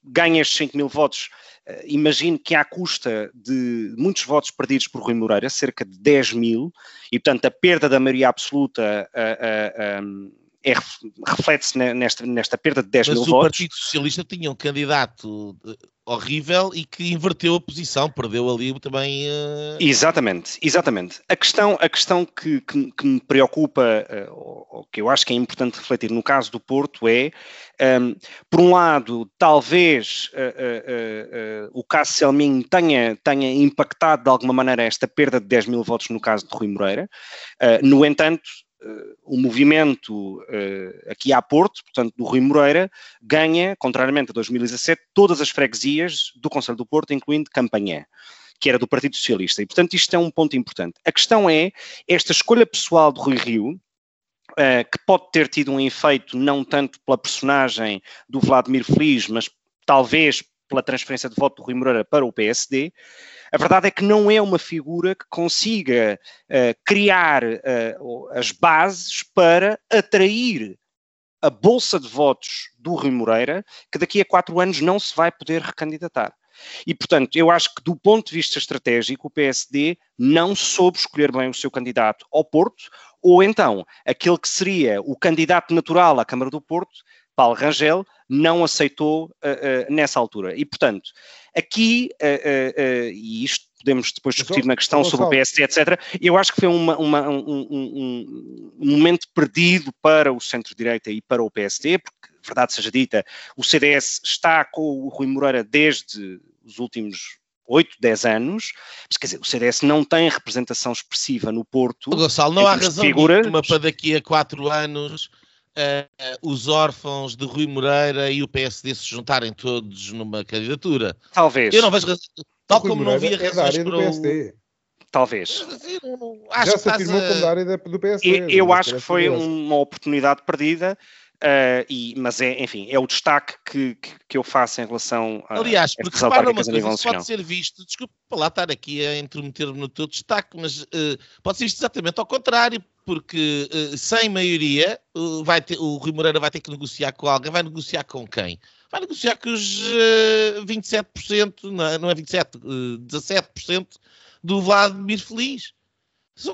ganha estes 5 mil votos. Uh, imagino que à custa de muitos votos perdidos por Rui Moreira, cerca de 10 mil, e portanto a perda da maioria absoluta um, é, reflete-se nesta, nesta perda de 10 Mas mil votos. Mas o Partido Socialista tinha um candidato eh, horrível e que inverteu a posição, perdeu ali também. Uh... Exatamente, exatamente. A questão, a questão que, que, que me preocupa, uh, ou, que eu acho que é importante refletir no caso do Porto é, um, ehm, por um lado, talvez uh, o caso Selmin tenha, tenha impactado de alguma maneira esta perda de 10 mil votos no caso de Rui Moreira. no entanto, o movimento uh, aqui a Porto, portanto, do Rui Moreira, ganha, contrariamente a 2017, todas as freguesias do Conselho do Porto, incluindo Campanhã, que era do Partido Socialista. E, portanto, isto é um ponto importante. A questão é, esta escolha pessoal de Rui Rio, uh, que pode ter tido um efeito não tanto pela personagem do Vladimir Feliz, mas talvez pela transferência de voto do Rui Moreira para o PSD, a verdade é que não é uma figura que consiga uh, criar uh, as bases para atrair a bolsa de votos do Rui Moreira, que daqui a quatro anos não se vai poder recandidatar. E, portanto, eu acho que do ponto de vista estratégico, o PSD não soube escolher bem o seu candidato ao Porto, ou então aquele que seria o candidato natural à Câmara do Porto, Paulo Rangel, não aceitou uh, uh, nessa altura. E, portanto, aqui, uh, e isto podemos depois discutir na questão sobre o PSD, etc., eu acho que foi uma, uma, um, um, um, momento perdido para o centro-direita e para o PSD, porque, verdade seja dita, o CDS está com o Rui Moreira desde os últimos 8, 10 anos, mas quer dizer, o CDS não tem representação expressiva no Porto. Gonçalo, não há razão figuras... para daqui a 4 anos uh, os órfãos de Rui Moreira e o PSD se juntarem todos numa candidatura. Talvez. Eu não vejo Tal como não havia é razões é para o... Talvez. Já se afirmou como da área do PSD. Eu, eu acho que foi uma oportunidade perdida. Uh, e, mas é, enfim, é o destaque que, que, que eu faço em relação a Aliás, porque repara uma coisa, isso pode ser visto, desculpa lá estar aqui a intrometer-me no teu destaque, mas uh, pode ser visto exatamente ao contrário, porque uh, sem maioria vai ter, o Rui Moreira vai ter que negociar com alguém, vai negociar com quem? Vai negociar com os uh, 27%, não, não é 27%, uh, 17% do Vladimir Feliz.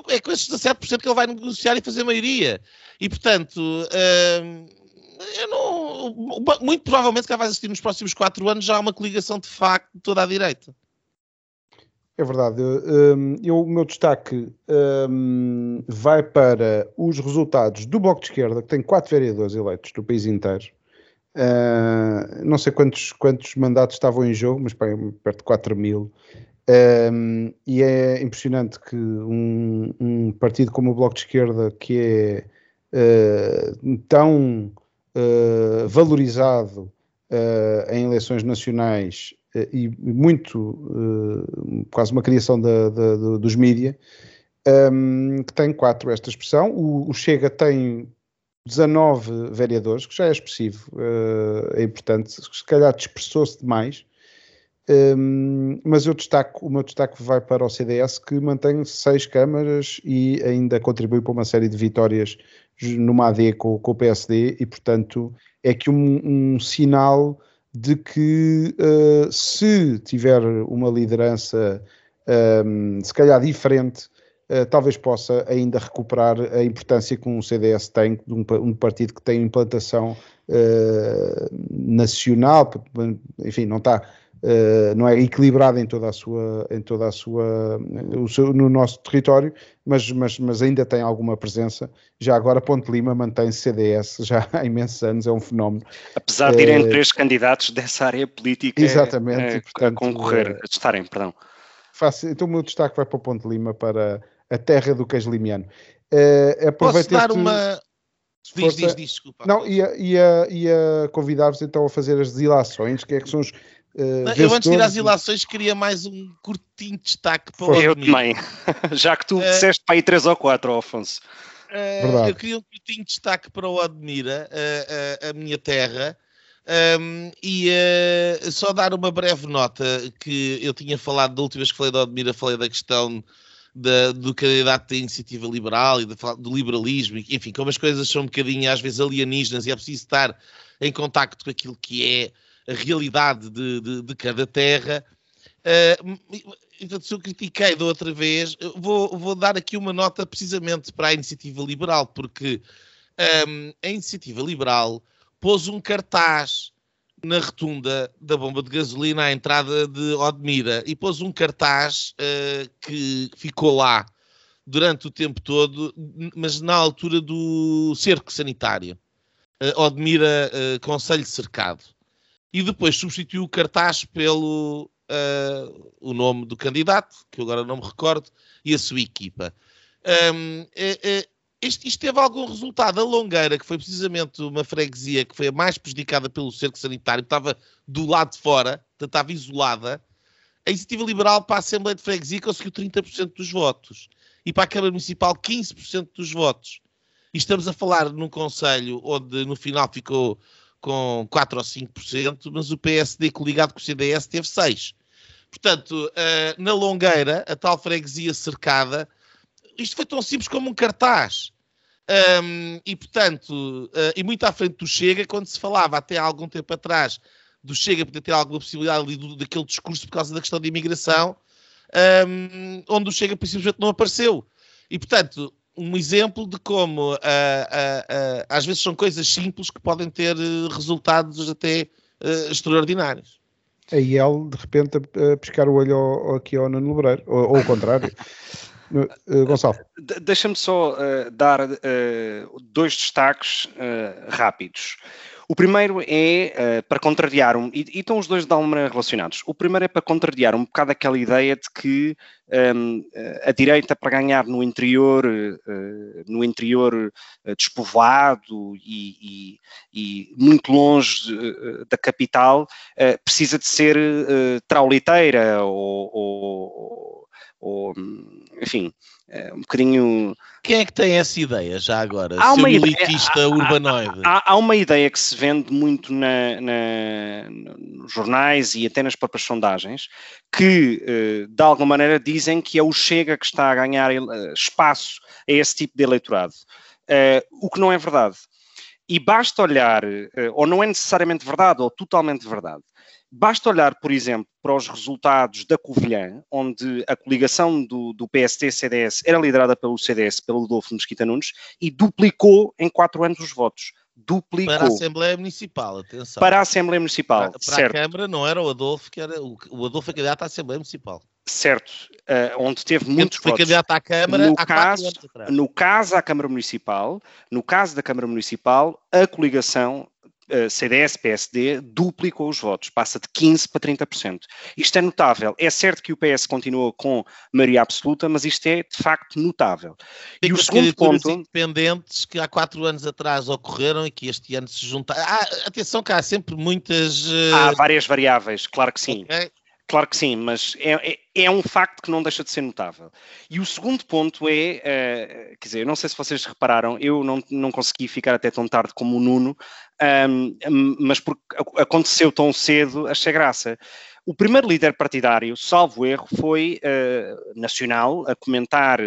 É com esses 17% que ele vai negociar e fazer maioria. E, portanto, uh, eu não, muito provavelmente que vai assistir nos próximos quatro anos já há uma coligação de facto de toda a direita. É verdade. Um, eu, o meu destaque um, vai para os resultados do Bloco de Esquerda, que tem quatro vereadores eleitos do país inteiro. Uh, não sei quantos, quantos mandatos estavam em jogo, mas perto de 4 mil. Um, e é impressionante que um, um, partido como o Bloco de Esquerda, que é uh, tão uh, valorizado uh, em eleições nacionais e muito, quase uma criação da, da, dos mídias, que tem quatro esta expressão. O, o, Chega tem 19 vereadores, que já é expressivo, é importante, se calhar dispersou-se demais um, mas eu destaco, o meu destaque vai para o CDS, que mantém seis câmaras e ainda contribui para uma série de vitórias numa AD com, com o PSD, e portanto é que um, um sinal de que uh, se tiver uma liderança um, se calhar diferente, uh, talvez possa ainda recuperar a importância que um CDS tem, de um, um partido que tem implantação uh, nacional, enfim, não está não é equilibrada em toda a sua, em toda a sua seu, no nosso território, mas, mas, mas ainda tem alguma presença. Já agora Ponte Lima mantém CDS já há imensos anos, é um fenómeno. Apesar de irem uh, três candidatos dessa área política exatamente, é, portanto, a concorrer, a estarem, perdão. Faço, então o meu destaque vai para Ponte Lima, para a terra do queijo limiano. Uh, Posso dar uma... Diz, diz, diz, desculpa. Não, ia, ia, ia convidar-vos então a fazer as desilações, que é que são os, Uh, eu antes de ir às ilações queria mais um curtinho destaque para o Eu também, já que tu uh, disseste para aí 3 ou 4, Afonso. Uh, eu queria um curtinho destaque para o Admira, uh, a minha terra, um, e só dar uma breve nota que eu tinha falado da última vez que falei do Admira, falei da questão da, do candidato da iniciativa liberal e do liberalismo, enfim, como as coisas são um bocadinho às vezes alienígenas e é preciso estar em contacto com aquilo que é a realidade de, de, de cada terra. Uh, então, se eu critiquei da outra vez, vou, vou, dar aqui uma nota precisamente para a iniciativa liberal, porque um, a iniciativa liberal pôs um cartaz na retunda da bomba de gasolina à entrada de Odmira e pôs um cartaz uh, que ficou lá durante o tempo todo, mas na altura do cerco sanitário. Uh, Odmira, uh, Conselho Cercado e depois substituiu o cartaz pelo uh, o nome do candidato, que eu agora não me recordo, e a sua equipa. Um, é, é, isto, teve algum resultado. A Longueira, que foi precisamente uma freguesia que foi a mais prejudicada pelo cerco sanitário, estava do lado de fora, estava isolada. A iniciativa liberal para a Assembleia de Freguesia conseguiu 30% dos votos e para a Câmara Municipal 15% dos votos. E estamos a falar num Conselho onde no final ficou com 4 ou 5%, mas o PSD coligado com o CDS teve 6%. Portanto, uh, na Longueira, a tal freguesia cercada, isto foi tão simples como um cartaz. E, portanto, uh, e muito à frente do Chega, quando se falava até há algum tempo atrás do Chega poder ter alguma possibilidade ali do, daquele discurso por causa da questão da imigração, onde o Chega simplesmente não apareceu. E, portanto, um exemplo de como uh, uh, uh, às vezes são coisas simples que podem ter eh, resultados até eh, extraordinários. A IEL, de repente, a, pescar o olho ao, aqui ao Nuno Lebreiro, ou, ou ao contrário. Uh, Gonçalo. Deixa-me só uh, dar uh, dois destaques rápidos. O primeiro é uh, para contrariar, um, e, e, estão os dois de maneira relacionados. O primeiro é para contrariar um bocado aquela ideia de que um, ehm, a direita para ganhar no interior, uh, no interior uh, despovoado e, e, e, muito longe da capital precisa de ser trauliteira ou, ou, ou enfim, um bocadinho quem é que tem essa ideia já agora? Há uma elitista ideia, urbanoide. Há, há, há, uma ideia que se vende muito na, na, nos jornais e até nas próprias sondagens, que eh, de alguma maneira dizem que é o Chega que está a ganhar eh, espaço a esse tipo de eleitorado. Uh, o que não é verdade. E basta olhar, ou não é necessariamente verdade, ou totalmente verdade, Basta olhar, por exemplo, para os resultados da Covilhã, onde a coligação do, do PST-CDS era liderada pelo CDS, pelo Adolfo Mesquita Nunes, e duplicou em quatro anos os votos. Duplicou. Para a Assembleia Municipal, atenção. Para a Assembleia Municipal, para, para a Câmara não era o Adolfo, que era o, o Adolfo é candidato à Assembleia Municipal. Certo, uh, onde teve muitos foi candidato à Câmara no caso, No caso à Câmara Municipal, no caso da Câmara Municipal, a coligação uh, CDS-PSD duplicou os votos, passa de 15% para 30%. Isto é notável. É certo que o PS continua com maioria absoluta, mas isto é de facto notável. E, e o segundo ponto... independentes que há quatro anos atrás ocorreram e que este ano se juntaram. Ah, atenção que há sempre muitas... Uh... Há várias variáveis, claro que sim. Okay. Claro que sim, mas é, é, é, um facto que não deixa de ser notável. E o segundo ponto é, uh, quer dizer, eu não sei se vocês repararam, eu não, não consegui ficar até tão tarde como o Nuno, um, mas porque aconteceu tão cedo, achei graça. O primeiro líder partidário, salvo erro, foi uh, nacional a comentar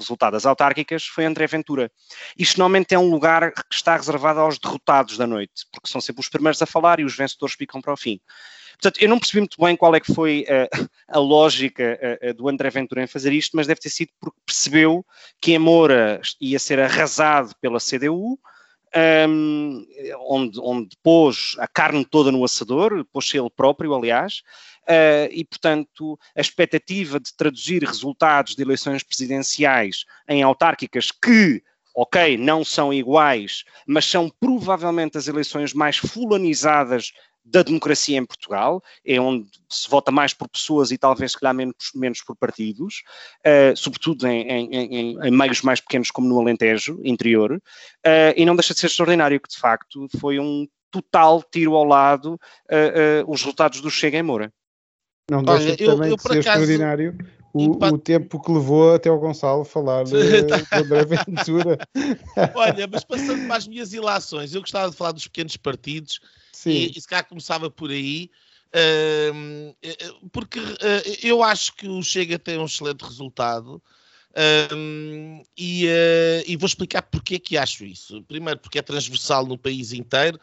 resultado das autárquicas foi André Ventura. Isto normalmente é um lugar que está reservado aos derrotados da noite, porque são sempre os primeiros a falar e os vencedores ficam para o fim. Portanto, eu não percebi muito bem qual é que foi uh, a lógica uh, do André Ventura em fazer isto, mas deve ter sido porque percebeu que em Moura ia ser arrasado pela CDU, um, onde, onde pôs a carne toda no assador, pôs-se ele próprio, aliás, uh, e, portanto, a expectativa de traduzir resultados de eleições presidenciais em autárquicas que ok, não são iguais, mas são provavelmente as eleições mais fulanizadas da democracia em Portugal, é onde se vota mais por pessoas e talvez se calhar menos, menos por partidos, uh, sobretudo em, em, em, em, meios mais pequenos como no Alentejo, interior, uh, e não deixa de ser extraordinário que de facto foi um total tiro ao lado uh, os resultados do Chega em Moura. Não deixa Olha, também eu, eu, de ser acaso, extraordinário o, o, tempo que levou até o Gonçalo falar de, de André Ventura. Olha, mas passando para as minhas ilações, eu gostava de falar dos pequenos partidos Sim. E, e se calhar começava por aí, uh, porque uh, eu acho que o Chega tem um excelente resultado. Um, e, uh, e, vou explicar porque é que acho isso. Primeiro, porque é transversal no país inteiro.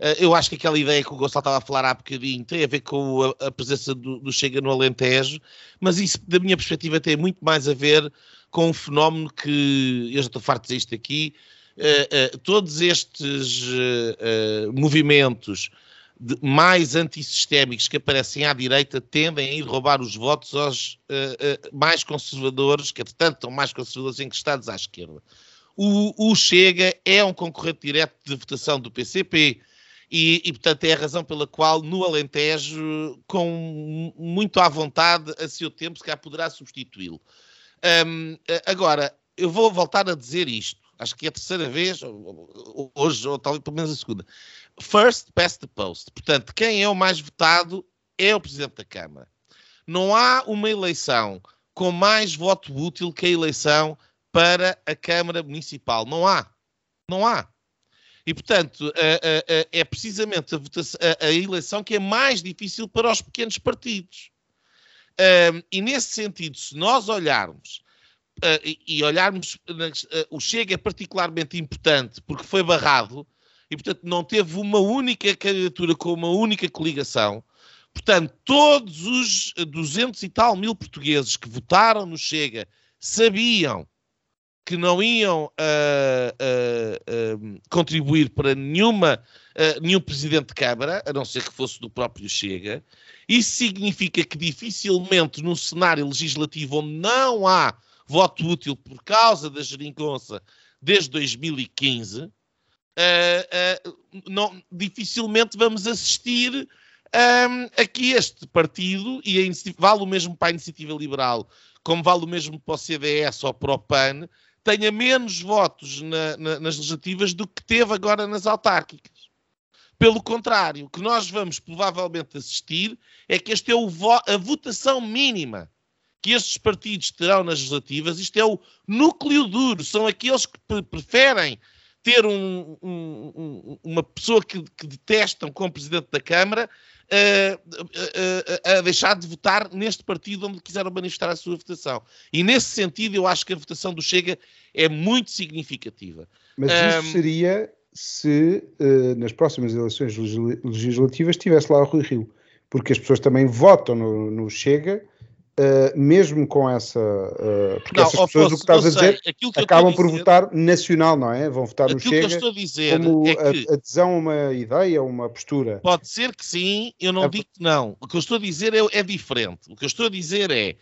Uh, eu acho que aquela ideia que o Gonçalo estava a falar há bocadinho tem a ver com a, a presença do, do, Chega no Alentejo, mas isso, da minha perspectiva, tem muito mais a ver com um fenómeno que eu já estou farto de dizer isto aqui, uh, uh, todos estes uh, movimentos de, mais antissistémicos que aparecem à direita tendem a ir roubar os votos aos mais conservadores, que entretanto estão mais conservadores encostados à esquerda. O, o, Chega é um concorrente direto de votação do PCP. E, e, portanto, é a razão pela qual no Alentejo, com muito à vontade, a seu tempo, se calhar poderá substituí-lo. Um, agora, eu vou voltar a dizer isto acho que é a terceira vez, hoje, ou talvez pelo menos a segunda. First past the post. Portanto, quem é o mais votado é o Presidente da Câmara. Não há uma eleição com mais voto útil que a eleição para a Câmara Municipal. Não há. Não há. E, portanto, é precisamente a, votação, a eleição que é mais difícil para os pequenos partidos. E, nesse sentido, se nós olharmos e, e, olharmos, uh, o Chega é particularmente importante porque foi barrado e, portanto, não teve uma única candidatura com uma única coligação. Portanto, todos os 200 e tal mil portugueses que votaram no Chega sabiam que não iam uh, contribuir para nenhuma, nenhum presidente de Câmara, a não ser que fosse do próprio Chega. Isso significa que dificilmente num cenário legislativo onde não há voto útil por causa da geringonça desde 2015, uh, uh, não, dificilmente vamos assistir um, a que este partido, e vale o mesmo para a Iniciativa Liberal, como vale o mesmo para o CDS ou para o PAN, tenha menos votos na, na, nas legislativas do que teve agora nas autárquicas. Pelo contrário, o que nós vamos provavelmente assistir é que esta é vo a votação mínima que estes partidos terão nas legislativas, isto é o núcleo duro, são aqueles que preferem ter um, um, uma pessoa que, que, detestam como Presidente da Câmara uh, uh, uh, a deixar de votar neste partido onde quiseram manifestar a sua votação. E nesse sentido, eu acho que a votação do Chega é muito significativa. Mas isso seria se nas próximas eleições legislativas estivesse lá o Rui Rio, porque as pessoas também votam no, no Chega Uh, mesmo com essa. Uh, porque não, essas pessoas, o que estás a dizer, acabam por dizer, votar nacional, não é? Vão votar no Chega. Que eu estou a dizer como é que, adesão a uma ideia, uma postura. Pode ser que sim, eu não é, digo que não. O que eu estou a dizer é, é diferente. O que eu estou a dizer é.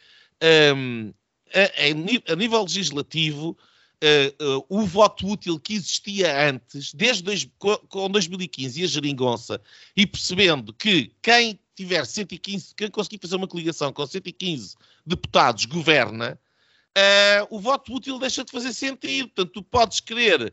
Um, a, a, nível legislativo, uh, uh, o voto útil que existia antes, desde dois, com 2015 e a geringonça, e percebendo que quem tiver 115, quem conseguir fazer uma coligação com 115 deputados governa, uh, o voto útil deixa de fazer sentido. Portanto, tu podes querer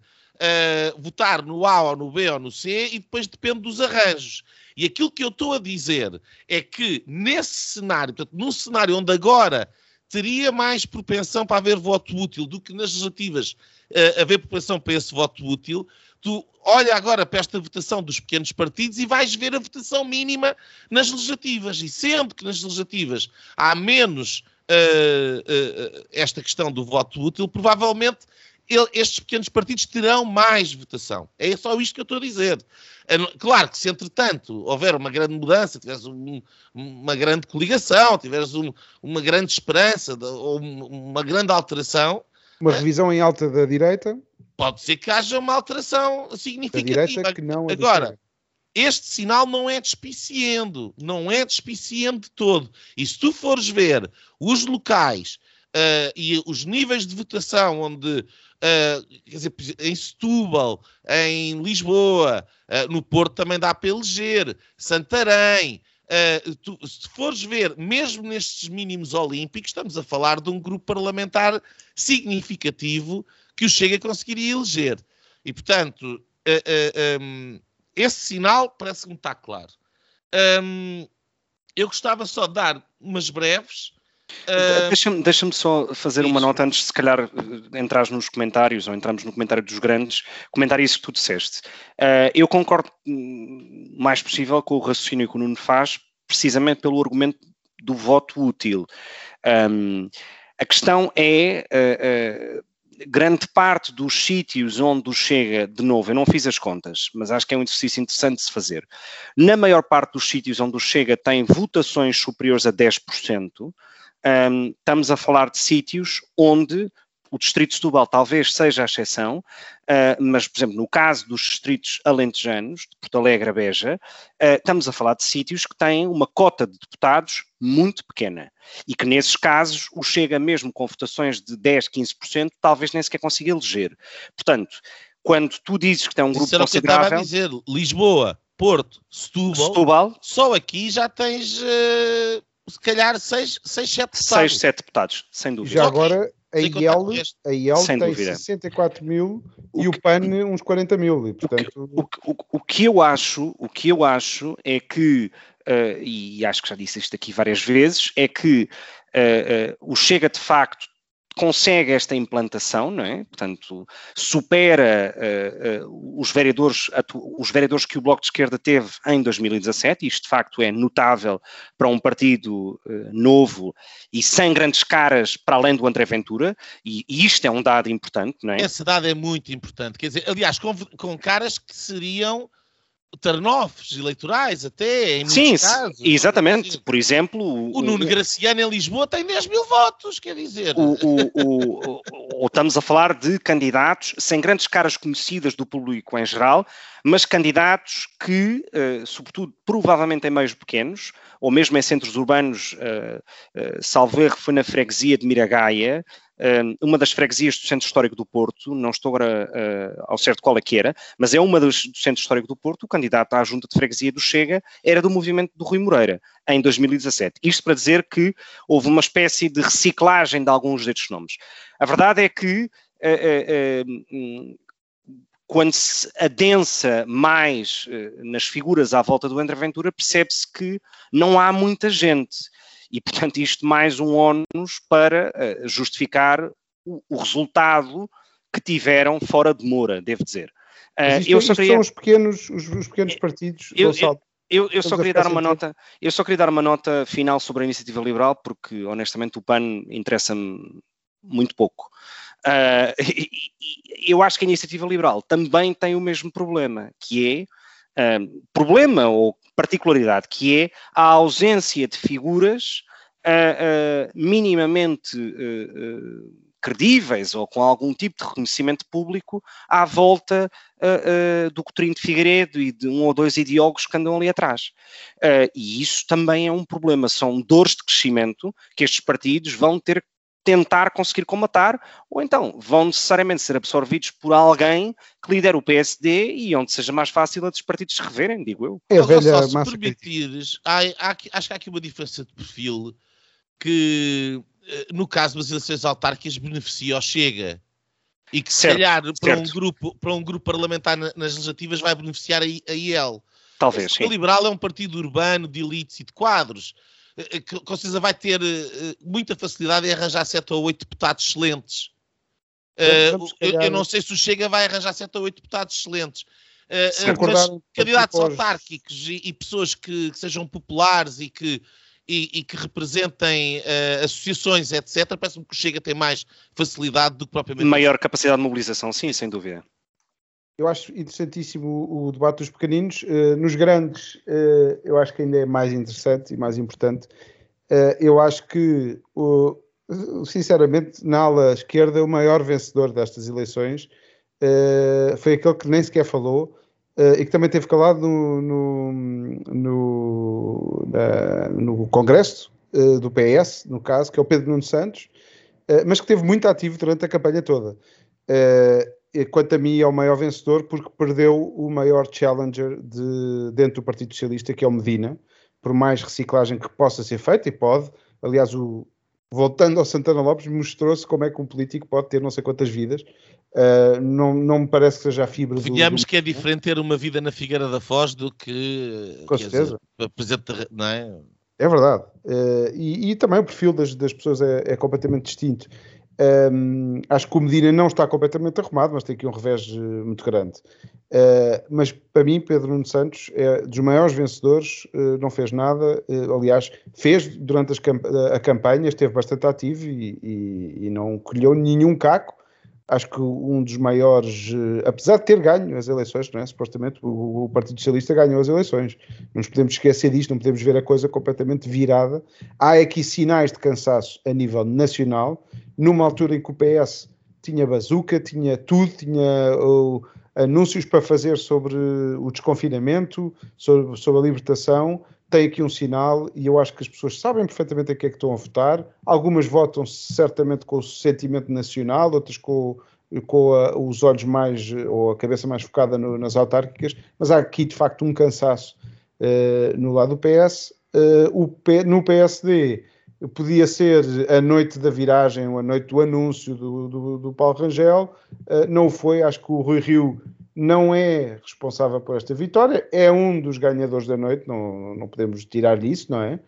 votar no A ou no B ou no C e depois depende dos arranjos. E aquilo que eu estou a dizer é que nesse cenário, portanto, num cenário onde agora teria mais propensão para haver voto útil do que nas legislativas uh, haver propensão para esse voto útil, tu olha agora para esta votação dos pequenos partidos e vais ver a votação mínima nas legislativas. E sempre que nas legislativas há menos uh, uh, esta questão do voto útil, provavelmente ele, estes pequenos partidos terão mais votação. É só isto que eu estou a dizer. Claro que se, entretanto, houver uma grande mudança, tiveres um, uma grande coligação, tiveres um, uma grande esperança de, ou uma grande alteração. Uma revisão em alta da direita pode ser que haja uma alteração significativa. Que não Agora, este sinal não é despiciendo, não é despiciendo de todo. E se tu fores ver os locais uh, e os níveis de votação onde, uh, quer dizer, em Setúbal, em Lisboa, uh, no Porto também dá para eleger, Santarém, Uh, tu, se fores ver, mesmo nestes mínimos olímpicos, estamos a falar de um grupo parlamentar significativo que o Chega conseguiria eleger. E, portanto, um, esse sinal parece-me estar claro. Um, eu gostava só de dar umas breves. Uh, Deixa-me deixa só fazer isso. uma nota antes de se calhar entrar nos comentários ou entramos no comentário dos grandes, comentar isso que tu disseste. Uh, eu concordo o mais possível com o raciocínio que o Nuno faz, precisamente pelo argumento do voto útil. Um, a questão é uh, grande parte dos sítios onde o Chega, de novo, eu não fiz as contas, mas acho que é um exercício interessante de se fazer. Na maior parte dos sítios onde o Chega tem votações superiores a 10%, um, estamos a falar de sítios onde o distrito de Setúbal talvez seja a exceção, uh, mas, por exemplo, no caso dos distritos alentejanos, de Porto Alegre a Beja, uh, estamos a falar de sítios que têm uma cota de deputados muito pequena e que, nesses casos, o Chega mesmo com votações de 10, 15%, talvez nem sequer consiga eleger. Portanto, quando tu dizes que tem um grupo Isso considerável... Que eu estava a dizer, Lisboa, Porto, Setúbal, Setúbal, só aqui já tens... Uh se calhar 6, 7 deputados. 6, 7 deputados, sem dúvida. Já agora, a IEL, a IEL tem dúvida. 64 mil o e que, o PAN uns 40 mil. E, portanto... o, que, o, o, que eu acho, o que eu acho é que, uh, e acho que já disse isto aqui várias vezes, é que uh, uh, o Chega de facto consegue esta implantação, não é? Portanto, supera uh, uh, os, vereadores, os vereadores que o Bloco de Esquerda teve em 2017, isto de facto é notável para um partido uh, novo e sem grandes caras para além do André Ventura, e, e, isto é um dado importante, não é? Esse dado é muito importante, quer dizer, aliás, com, com caras que seriam turn-offs eleitorais até, em Sim, casos. exatamente. Por exemplo... O, o Nuno Graciano em Lisboa tem 10 mil votos, quer dizer... O, o, ou estamos a falar de candidatos sem grandes caras conhecidas do público em geral, mas candidatos que, uh, sobretudo, provavelmente em meios pequenos, ou mesmo em centros urbanos, uh, uh, salvo erro, foi na freguesia de Miragaia, uma das freguesias do Centro Histórico do Porto, não estou agora uh, ao certo qual é que era, mas é uma dos, do Centro Histórico do Porto, o candidato à junta de freguesia do Chega era do movimento do Rui Moreira, em 2017. Isto para dizer que houve uma espécie de reciclagem de alguns destes nomes. A verdade é que uh, uh, quando se adensa mais nas figuras à volta do André Ventura, percebe-se que não há muita gente. E, portanto, isto mais um ónus para uh, justificar o, o, resultado que tiveram fora de Moura, devo dizer. Uh, eu só queria... são os pequenos, os, os pequenos partidos, eu, eu, eu, eu só queria dar uma nota, eu só queria dar uma nota final sobre a iniciativa liberal, porque honestamente o PAN interessa-me muito pouco. Uh, eu acho que a iniciativa liberal também tem o mesmo problema, que é uh, problema ou particularidade, que é a ausência de figuras uh, minimamente credíveis ou com algum tipo de reconhecimento público à volta uh, uh, do Coutinho de Figueiredo e de um ou dois ideólogos que andam ali atrás. Uh, e isso também é um problema, são dores de crescimento que estes partidos vão ter que tentar conseguir combatar, ou então vão necessariamente ser absorvidos por alguém que lidera o PSD e onde seja mais fácil a dos partidos se reverem, digo eu. É velha só, se permitires, há, há, acho que há aqui uma diferença de perfil que eh, no caso das eleições autárquicas, beneficia ou chega. E que se certo, calhar para um, grupo, para um grupo parlamentar nas legislativas vai beneficiar a, a IEL. Talvez. O Liberal é um partido urbano de elites e de quadros. Eh, eh, que com certeza vai ter muita facilidade em arranjar sete ou oito deputados excelentes. Uh, eu, eu, não sei se o Chega vai arranjar sete ou oito deputados excelentes. Uh, mas candidatos autárquicos e, e pessoas que, que, sejam populares e que e, e que representem uh, associações, etc., parece-me que o Chega tem mais facilidade do que propriamente. Maior capacidade de mobilização, sim, sem dúvida. Eu acho interessantíssimo o, o debate dos pequeninos. Uh, nos grandes, uh, eu acho que ainda é mais interessante e mais importante. eu acho que, sinceramente, na ala esquerda, o maior vencedor destas eleições foi aquele que nem sequer falou, Uh, e que também teve calado no, no, no, na, no Congresso uh, do PS, no caso, que é o Pedro Nuno Santos, uh, mas que teve muito ativo durante a campanha toda. Quanto a mim, é o maior vencedor porque perdeu o maior challenger de, dentro do Partido Socialista, que é o Medina, por mais reciclagem que possa ser feita, e pode. Aliás, o, voltando ao Santana Lopes, mostrou-se como é que um político pode ter não sei quantas vidas. Uh, não, não me parece que seja a fibra Venhamos do... que é diferente ter uma vida na Figueira da Foz do que. Com certeza. Dizer, não é? É verdade. Uh, e, e, também o perfil das, das pessoas é, é completamente distinto. Um, acho que o Medina não está completamente arrumado, mas tem aqui um revés uh, muito grande. Uh, mas para mim, Pedro Nuno Santos é dos maiores vencedores, uh, não fez nada. aliás, fez durante camp a campanha, esteve bastante ativo e, e, e, não colheu nenhum caco. Acho que um dos maiores, apesar de ter ganho as eleições, não é? supostamente o, o Partido Socialista ganhou as eleições. Não nos podemos esquecer disto, não podemos ver a coisa completamente virada. Há aqui sinais de cansaço a nível nacional numa altura em que o PS tinha bazuca, tinha tudo, tinha anúncios para fazer sobre o desconfinamento, sobre, sobre a libertação, tem aqui um sinal e eu acho que as pessoas sabem perfeitamente a que é que estão a votar. Algumas votam certamente com o sentimento nacional, outras com, com a, os olhos mais, ou a cabeça mais focada no, nas autárquicas, mas há aqui de facto um cansaço uh, no lado do PS. Uh, o P, no PSD podia ser a noite da viragem ou a noite do anúncio do, do, do Paulo Rangel, uh, não foi. Acho que o Rui Rio não é responsável por esta vitória, é um dos ganhadores da noite, não, não podemos tirar disso, não é?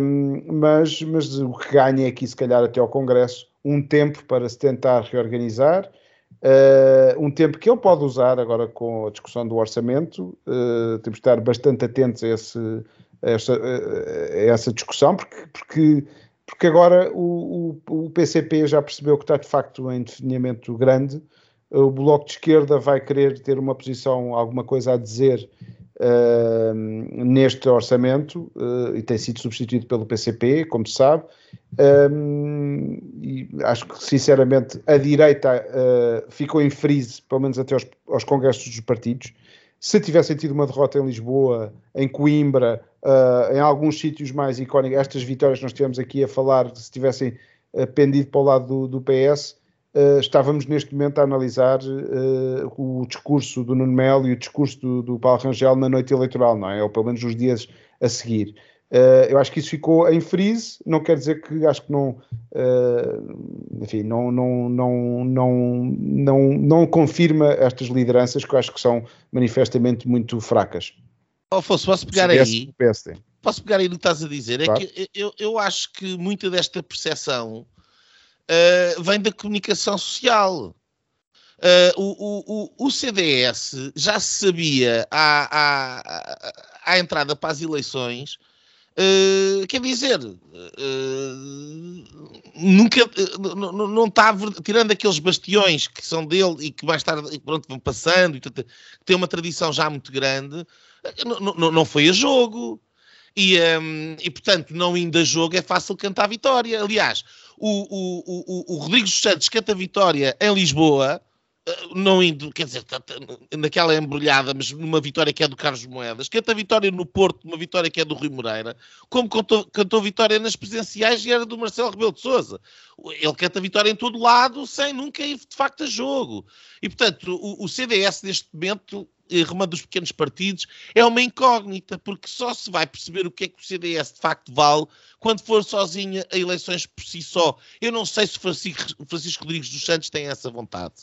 Um, mas, mas o que ganha é aqui, se calhar, até ao Congresso, um tempo para se tentar reorganizar. Uh, um tempo que ele pode usar agora com a discussão do orçamento, uh, temos de estar bastante atentos a esse, essa, essa discussão, porque, porque, porque agora o, o, o, PCP já percebeu que está de facto em definimento grande. O Bloco de Esquerda vai querer ter uma posição, alguma coisa a dizer uh, neste orçamento uh, e tem sido substituído pelo PCP, como se sabe. Um, e acho que, sinceramente, a direita uh, ficou em freeze, pelo menos até aos, aos congressos dos partidos. Se tivessem tido uma derrota em Lisboa, em Coimbra, uh, em alguns sítios mais icónicos, estas vitórias que nós tivemos aqui a falar, se tivessem uh, pendido para o lado do, do PS, uh, estávamos neste momento a analisar o discurso do Nuno Melo e o discurso do, do Paulo Rangel na noite eleitoral, não é? Ou pelo menos nos dias a seguir. Uh, eu acho que isso ficou em freeze, não quer dizer que acho que não, uh, enfim, não, não, não, não, não, não confirma estas lideranças que eu acho que são manifestamente muito fracas. Afonso, posso pegar aí? Posso pegar aí no que estás a dizer? Claro. É que eu, eu acho que muita desta percepção uh, vem da comunicação social. O, o, o, CDS já se sabia à, à, à entrada para as eleições Uh, quer dizer, uh, nunca uh, não está tirando aqueles bastiões que são dele e que mais tarde pronto, vão passando, e tem uma tradição já muito grande, não, foi a jogo. E, um, e, portanto, não indo a jogo é fácil cantar vitória. Aliás, o, o, o, o Rodrigues Santos canta vitória em Lisboa, eh, não indo, quer dizer, tá, tá, naquela embrulhada, mas numa vitória que é do Carlos Moedas, canta vitória no Porto, uma vitória que é do Rui Moreira, como cantou, cantou vitória nas presenciais e era do Marcelo Rebelo de Souza. Ele canta vitória em todo lado, sem nunca ir de facto a jogo. E, portanto, o, o CDS neste momento remando dos pequenos partidos, é uma incógnita, porque só se vai perceber o que é que o CDS de facto vale quando for sozinha a eleições por si só. Eu não sei se Francisco, Francisco Rodrigues dos Santos tem essa vontade.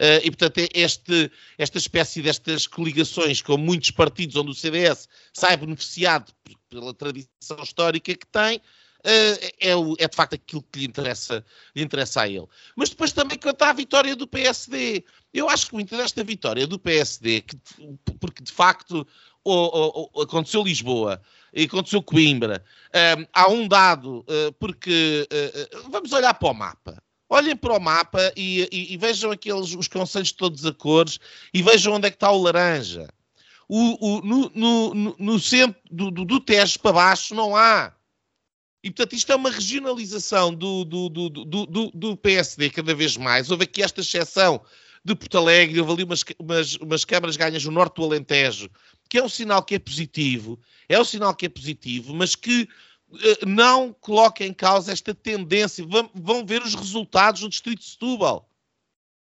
Uh, e, portanto, é este, esta espécie destas coligações com muitos partidos onde o CDS sai beneficiado pela tradição histórica que tem, uh, é, é, de facto aquilo que lhe interessa, lhe interessa a ele. Mas depois também quanto à vitória do PSD. Eu acho que muito desta vitória do PSD, que, porque de facto aconteceu Lisboa e aconteceu Coimbra, um, eh, há um dado, uh, porque uh, vamos olhar para o mapa. Olhem para o mapa e, e, e vejam aqueles os conselhos todos a cores e vejam onde é que está o laranja. O, o, no, no, no, centro do, do, do Tejo para baixo não há. E, portanto, isto é uma regionalização do, do, do, do, PSD cada vez mais. Houve aqui esta exceção de Porto Alegre, houve ali umas, umas, umas câmaras ganhas no norte do Alentejo, que é um sinal que é positivo, é um sinal que é positivo, mas que não coloca em causa esta tendência. Vão, ver os resultados no Distrito de Setúbal.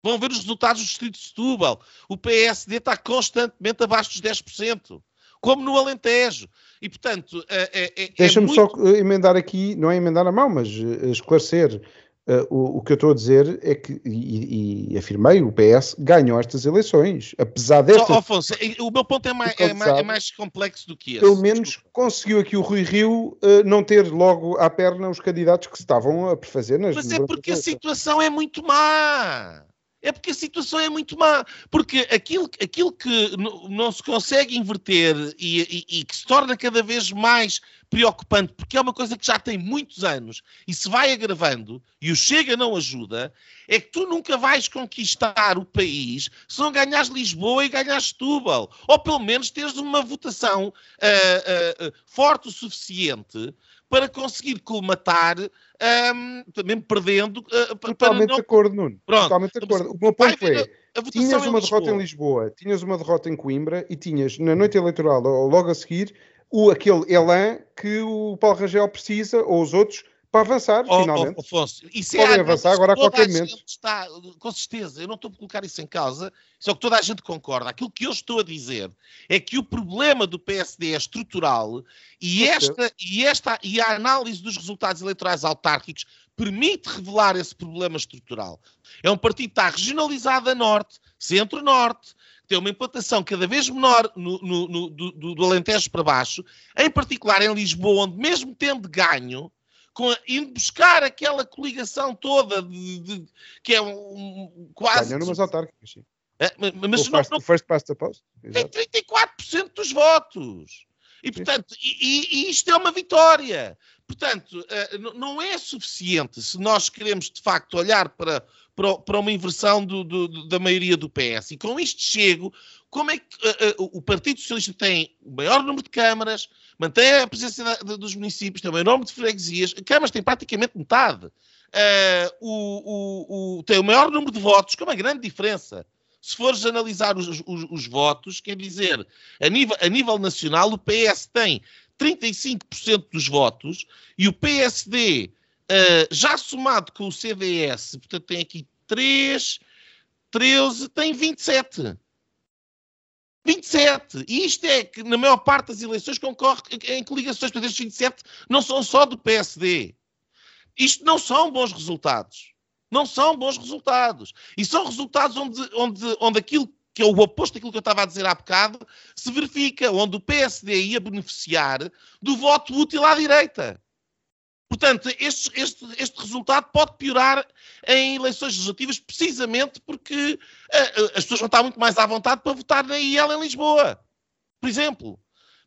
Vão ver os resultados do Distrito de Setúbal. O PSD está constantemente abaixo dos 10%, como no Alentejo. E, portanto, é, é, é Deixa-me muito... só emendar aqui, não é emendar a mão, mas eh, esclarecer Uh, o, o, que eu estou a dizer é que, e, e, afirmei, o PS ganhou estas eleições, apesar destas... Oh, Afonso, o meu ponto é mais, é, mais, é mais, complexo do que esse. Pelo menos Desculpa. conseguiu aqui o Rui Rio uh, não ter logo à perna os candidatos que se estavam a prefazer nas Mas é porque a situação é muito má. É porque a situação é muito má. Porque aquilo, aquilo que não se consegue inverter e, e, e, que se torna cada vez mais preocupante, porque é uma coisa que já tem muitos anos e se vai agravando, e o Chega não ajuda, é que tu nunca vais conquistar o país se não ganhares Lisboa e ganhares Setúbal. Ou pelo menos teres uma votação uh, uh, uh, forte o suficiente para conseguir colmatar, um, também perdendo. Uh, Totalmente não... de acordo, Nuno. Pronto. Totalmente de acordo. O meu ponto é: tinhas uma derrota em Lisboa, tinhas uma derrota em Coimbra e tinhas na noite eleitoral, ou logo a seguir, o, aquele elan que o Paulo Rangel precisa, ou os outros, para avançar, oh, finalmente. Oh, Afonso, isso Podem é avançar agora a qualquer momento. Está, com certeza, eu não estou a colocar isso em causa, só que toda a gente concorda. Aquilo que eu estou a dizer é que o problema do PSD é estrutural e esta, e esta e a análise dos resultados eleitorais autárquicos permite revelar esse problema estrutural. É um partido que está regionalizado a norte, centro-norte, tem uma implantação cada vez menor no, no, no do, do Alentejo para baixo, em particular em Lisboa, onde mesmo tendo ganho, com a, indo buscar aquela coligação toda de, de, que é um, um quase. Ganhou numas autárquicas, sim. É, mas, mas o não, não, first past the post. Tem 34% dos votos. E, portanto, e, e, isto é uma vitória. Portanto, uh, não é suficiente se nós queremos, de facto, olhar para, para, para uma inversão do, do, da maioria do PS. E com isto chego, como é que uh, uh, o Partido Socialista tem o maior número de câmaras, mantém a presença da, dos municípios, tem o maior número de freguesias, câmaras tem praticamente metade, o, o, o, tem o maior número de votos, com uma grande diferença se fores analisar os, os, os, votos, quer dizer, a nível, a nível nacional, o PS tem 35% dos votos e o PSD, uh, já somado com o CDS, portanto tem aqui 3, 13, tem 27. 27. E isto é que, na maior parte das eleições, concorre em coligações. Portanto, estes 27 não são só do PSD. Isto não são bons resultados. Não são bons resultados. E são resultados onde, onde, onde aquilo que é o oposto daquilo que eu estava a dizer há bocado, se verifica, onde o PSD ia beneficiar do voto útil à direita. Portanto, este, este, este resultado pode piorar em eleições legislativas precisamente porque uh, as pessoas vão estar muito mais à vontade para votar na IEL em Lisboa, por exemplo.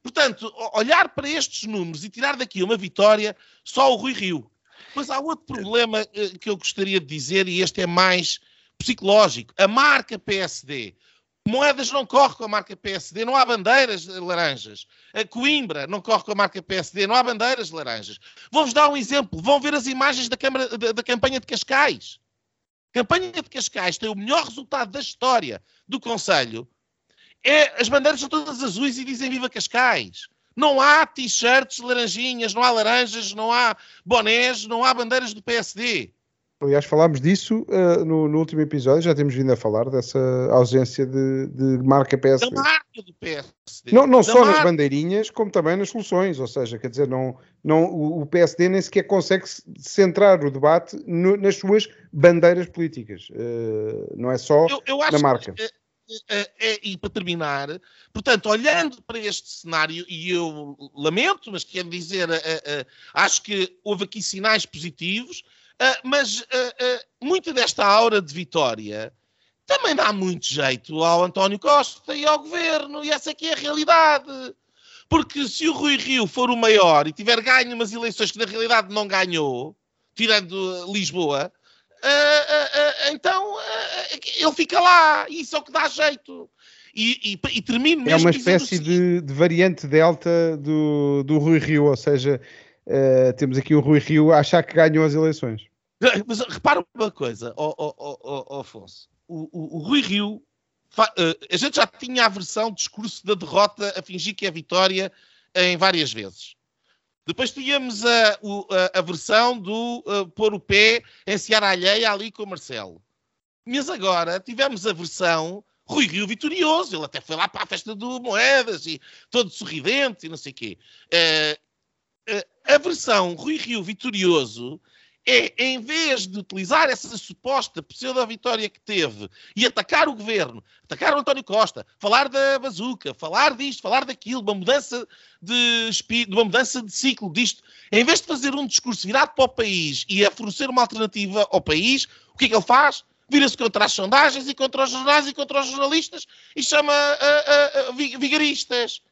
Portanto, olhar para estes números e tirar daqui uma vitória, só o Rui Rio. Mas há outro problema uh, que eu gostaria de dizer, e este é mais psicológico. A marca PSD Moedas não corre com a marca PSD, não há bandeiras laranjas. A Coimbra não corre com a marca PSD, não há bandeiras laranjas. Vou-vos dar um exemplo. Vão ver as imagens da, Câmara, da, da campanha de Cascais. A campanha de Cascais tem o melhor resultado da história do Conselho. É, as bandeiras são todas azuis e dizem Viva Cascais. Não há t-shirts laranjinhas, não há laranjas, não há bonés, não há bandeiras do PSD. Aliás, falámos disso uh, no, no, último episódio, já temos vindo a falar dessa ausência de, de marca PSD. Da marca do PSD. Não, não só marca. nas bandeirinhas, como também nas soluções, ou seja, quer dizer, não, não, o, PSD nem sequer consegue centrar o debate no, nas suas bandeiras políticas, uh, não é só eu, eu na marca. Que, é, é, e para terminar, portanto, olhando para este cenário, e eu lamento, mas quero dizer, acho que houve aqui sinais positivos, mas muita desta aura de vitória também dá muito jeito ao António Costa e ao governo, e essa aqui é a realidade. Porque se o Rui Rio for o maior e tiver ganho umas eleições que na realidade não ganhou, tirando Lisboa, uh, uh, uh, então ele fica lá, e isso é o que dá jeito. E, e, e termino mesmo. É uma espécie de, de, variante delta do, do Rui Rio, ou seja, temos aqui o Rui Rio a achar que ganhou as eleições. Mas repara uma coisa, oh, oh, oh, Afonso. O, o, o, Rui Rio, a gente já tinha a versão discurso da derrota a fingir que é vitória em várias vezes. Depois tínhamos a, a, a versão do uh, pôr o pé em Seara Alheia ali com o Marcelo. Mas agora tivemos a versão Rui Rio vitorioso. Ele até foi lá para a festa do Moedas e todo sorridente e não sei o quê. Uh, uh, a versão Rui Rio vitorioso é, em vez de utilizar essa suposta pseudo-vitória que teve e atacar o governo, atacar o António Costa, falar da bazuca, falar disto, falar daquilo, uma mudança de espírito, uma mudança de ciclo disto, em vez de fazer um discurso virado para o país e a fornecer uma alternativa ao país, o que é que ele faz? Vira-se contra as sondagens e contra os jornais e contra os jornalistas e chama vigaristas.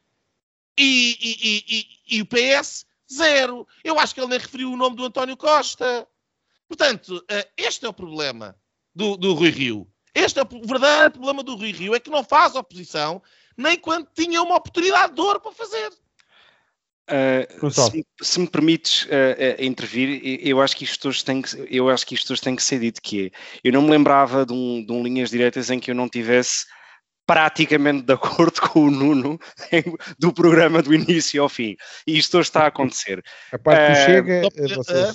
E, e, e, e o PS Zero. Eu acho que ele nem referiu o nome do António Costa. Portanto, eh, este é o problema do, do Rui Rio. Este é o verdadeiro problema do Rui Rio, é que não faz oposição nem quando tinha uma oportunidade de ouro para fazer. Uh, se, se, me permites uh, uh, intervir, eu acho, que isto hoje tem que, eu acho que isto hoje tem que ser dito que é, eu não me lembrava de um, de um linhas diretas em que eu não tivesse praticamente de acordo com o Nuno do programa do início ao fim. E isto hoje está a acontecer. A parte que uh, chega,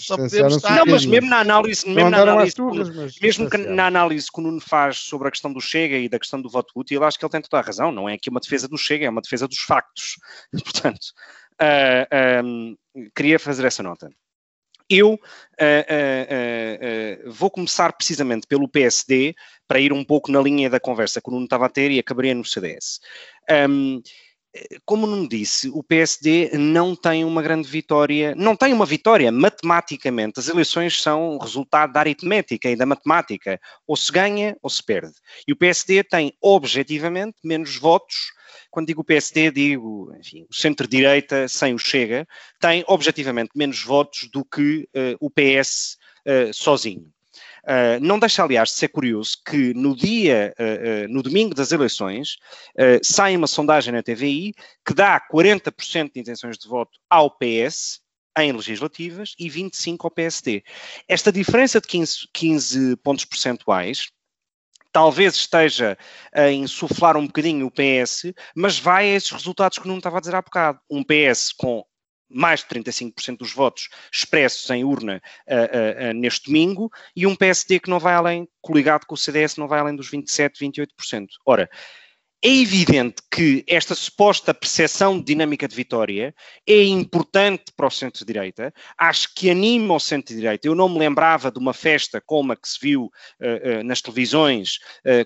vocês Não, mas mesmo na análise, mesmo, na análise, turras, mas mesmo que na análise que o Nuno faz sobre a questão do Chega e da questão do voto útil, acho que ele tem toda a razão. Não é aqui uma defesa do Chega, é uma defesa dos factos. Portanto, uh, um, queria fazer essa nota. Eu uh, uh, uh, vou começar precisamente pelo PSD, para ir um pouco na linha da conversa que o Nuno estava a ter e acabaria no CDS. Um, como não disse, o PSD não tem uma grande vitória, não tem uma vitória matematicamente. As eleições são resultado da aritmética e da matemática. Ou se ganha ou se perde. E o PSD tem objetivamente menos votos quando digo PSD, digo, enfim, o centro-direita sem o Chega, tem objetivamente menos votos do que uh, o PS uh, eh, sozinho. Uh, não deixa, aliás, de ser curioso que no dia, uh, uh, no domingo das eleições, sai uma sondagem na TVI que dá 40% de intenções de voto ao PS em legislativas e 25% ao PSD. Esta diferença de 15, 15 pontos percentuais talvez esteja a insuflar um bocadinho o PS, mas vai a esses resultados que não estava a dizer há bocado. Um PS com mais de 35% dos votos expressos em urna uh, uh, neste domingo e um PSD que não vai além, coligado com o CDS, não vai além dos 27%, 28%. Ora, é evidente que esta suposta percepção de dinâmica de vitória é importante para o centro-direita, acho que anima o centro-direita. Eu não me lembrava de uma festa como a que se viu uh, nas televisões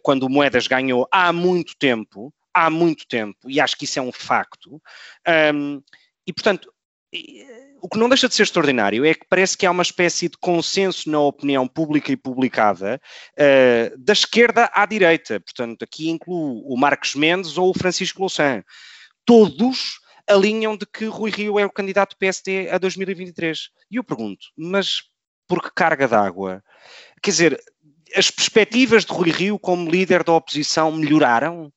quando o Moedas ganhou há muito tempo, há muito tempo, e acho que isso é um facto. Um, e, portanto, o que não deixa de ser extraordinário é que parece que há uma espécie de consenso na opinião pública e publicada uh, da esquerda à direita. Portanto, aqui incluo o Marcos Mendes ou o Francisco Louçã. Todos alinham de que Rui Rio é o candidato do PSD a 2023. E eu pergunto, mas por que carga d'água? Quer dizer, as perspectivas de Rui Rio como líder da oposição melhoraram?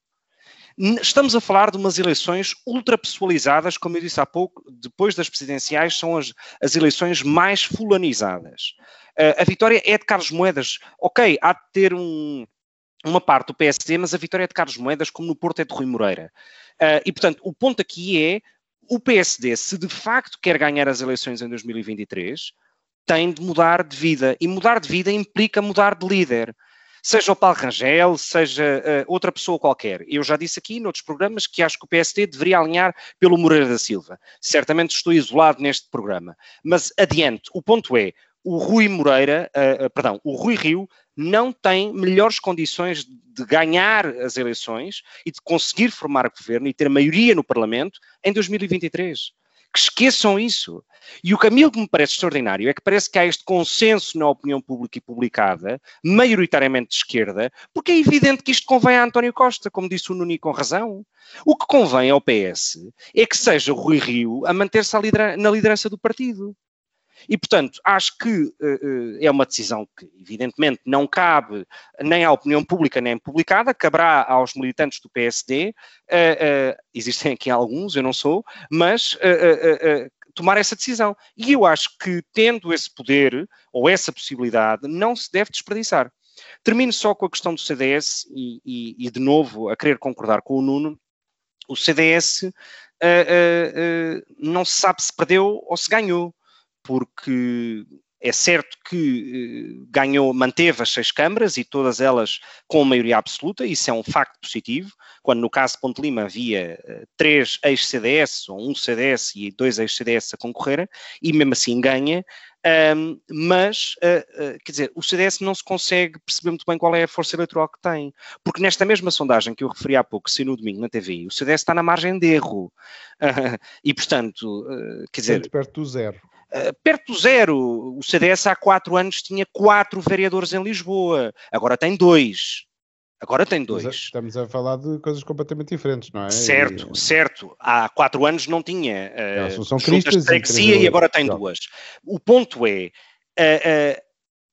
Estamos a falar de umas eleições ultrapessoalizadas, como eu disse há pouco, depois das presidenciais, são as, as eleições mais fulanizadas. Uh, a vitória é de Carlos Moedas. Ok, há de ter um, uma parte do PSD, mas a vitória é de Carlos Moedas, como no Porto é de Rui Moreira. Uh, e, portanto, o ponto aqui é o PSD, se de facto quer ganhar as eleições em 2023, tem de mudar de vida. E mudar de vida implica mudar de líder seja o Paulo Rangel, seja uh, outra pessoa qualquer. Eu já disse aqui noutros programas que acho que o PSD deveria alinhar pelo Moreira da Silva. Certamente estou isolado neste programa. Mas adiante, o ponto é, o Rui Moreira, uh, perdão, o Rui Rio não tem melhores condições de ganhar as eleições e de conseguir formar governo e ter maioria no Parlamento em 2023 que esqueçam isso. E o caminho que me parece extraordinário é que parece que há este consenso na opinião pública e publicada, maioritariamente de esquerda, porque é evidente que isto convém a António Costa, como disse o Nuni com razão. O que convém ao PS é que seja Rui Rio a manter-se na liderança do partido. E, portanto, acho que uh, é uma decisão que, evidentemente, não cabe nem à opinião pública nem publicada, caberá aos militantes do PSD, uh, uh, existem aqui alguns, eu não sou, mas tomar essa decisão. E eu acho que, tendo esse poder ou essa possibilidade, não se deve desperdiçar. Termino só com a questão do CDS e, e, e de novo, a querer concordar com o Nuno. O CDS uh, uh, uh, não se sabe se perdeu ou se ganhou porque é certo que eh, ganhou, manteve as seis câmaras e todas elas com maioria absoluta, isso é um facto positivo, quando no caso de Ponte Lima havia eh, três ex-CDS, ou um CDS e dois ex-CDS a concorrerem, e mesmo assim ganha, um, mas, uh, uh, quer dizer, o CDS não se consegue perceber muito bem qual é a força eleitoral que tem, porque nesta mesma sondagem que eu referi há pouco, saiu no domingo na TV, o CDS está na margem de erro, e portanto, uh, quer dizer... Muito perto do zero. Uh, perto do zero. O CDS há quatro anos tinha quatro vereadores em Lisboa, agora tem dois. Agora tem dois. Mas estamos a falar de coisas completamente diferentes, não é? Certo, e... certo. Há quatro anos não tinha uh, são juntas de e agora tem duas. O ponto é,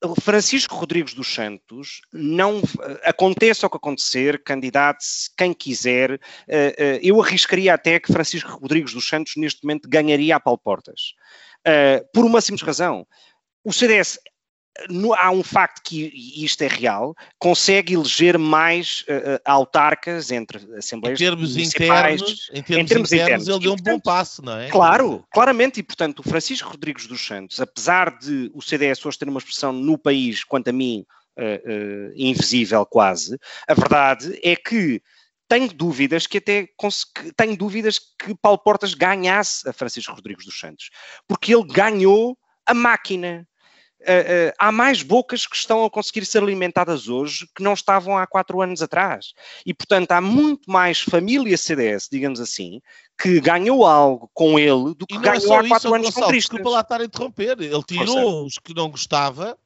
uh, uh, Francisco Rodrigues dos Santos, não aconteça o que acontecer, candidate-se quem quiser, eu arriscaria até que Francisco Rodrigues dos Santos neste momento ganharia a Paulo Portas. por uma simples razão. O CDS no, há um facto que, e isto é real, consegue eleger mais uh, autarcas entre assembleias em termos internos, em termos, em termos internos, internos, ele deu um bom passo, não é? Claro, claramente, e portanto o Francisco Rodrigues dos Santos, apesar de o CDS hoje ter uma expressão no país, quanto a mim, uh, uh, invisível quase, a verdade é que tenho dúvidas que até tenho dúvidas que Paulo Portas ganhasse a Francisco Rodrigues dos Santos, porque ele ganhou a máquina Uh, uh, há mais bocas que estão a conseguir ser alimentadas hoje que não estavam há quatro anos atrás. E, portanto, há muito mais família CDS, digamos assim, que ganhou algo com ele do que é ganhou é há quatro isso, anos Gonçalo, com Cristas. Desculpa lá estar a interromper. Ele tirou os que não gostava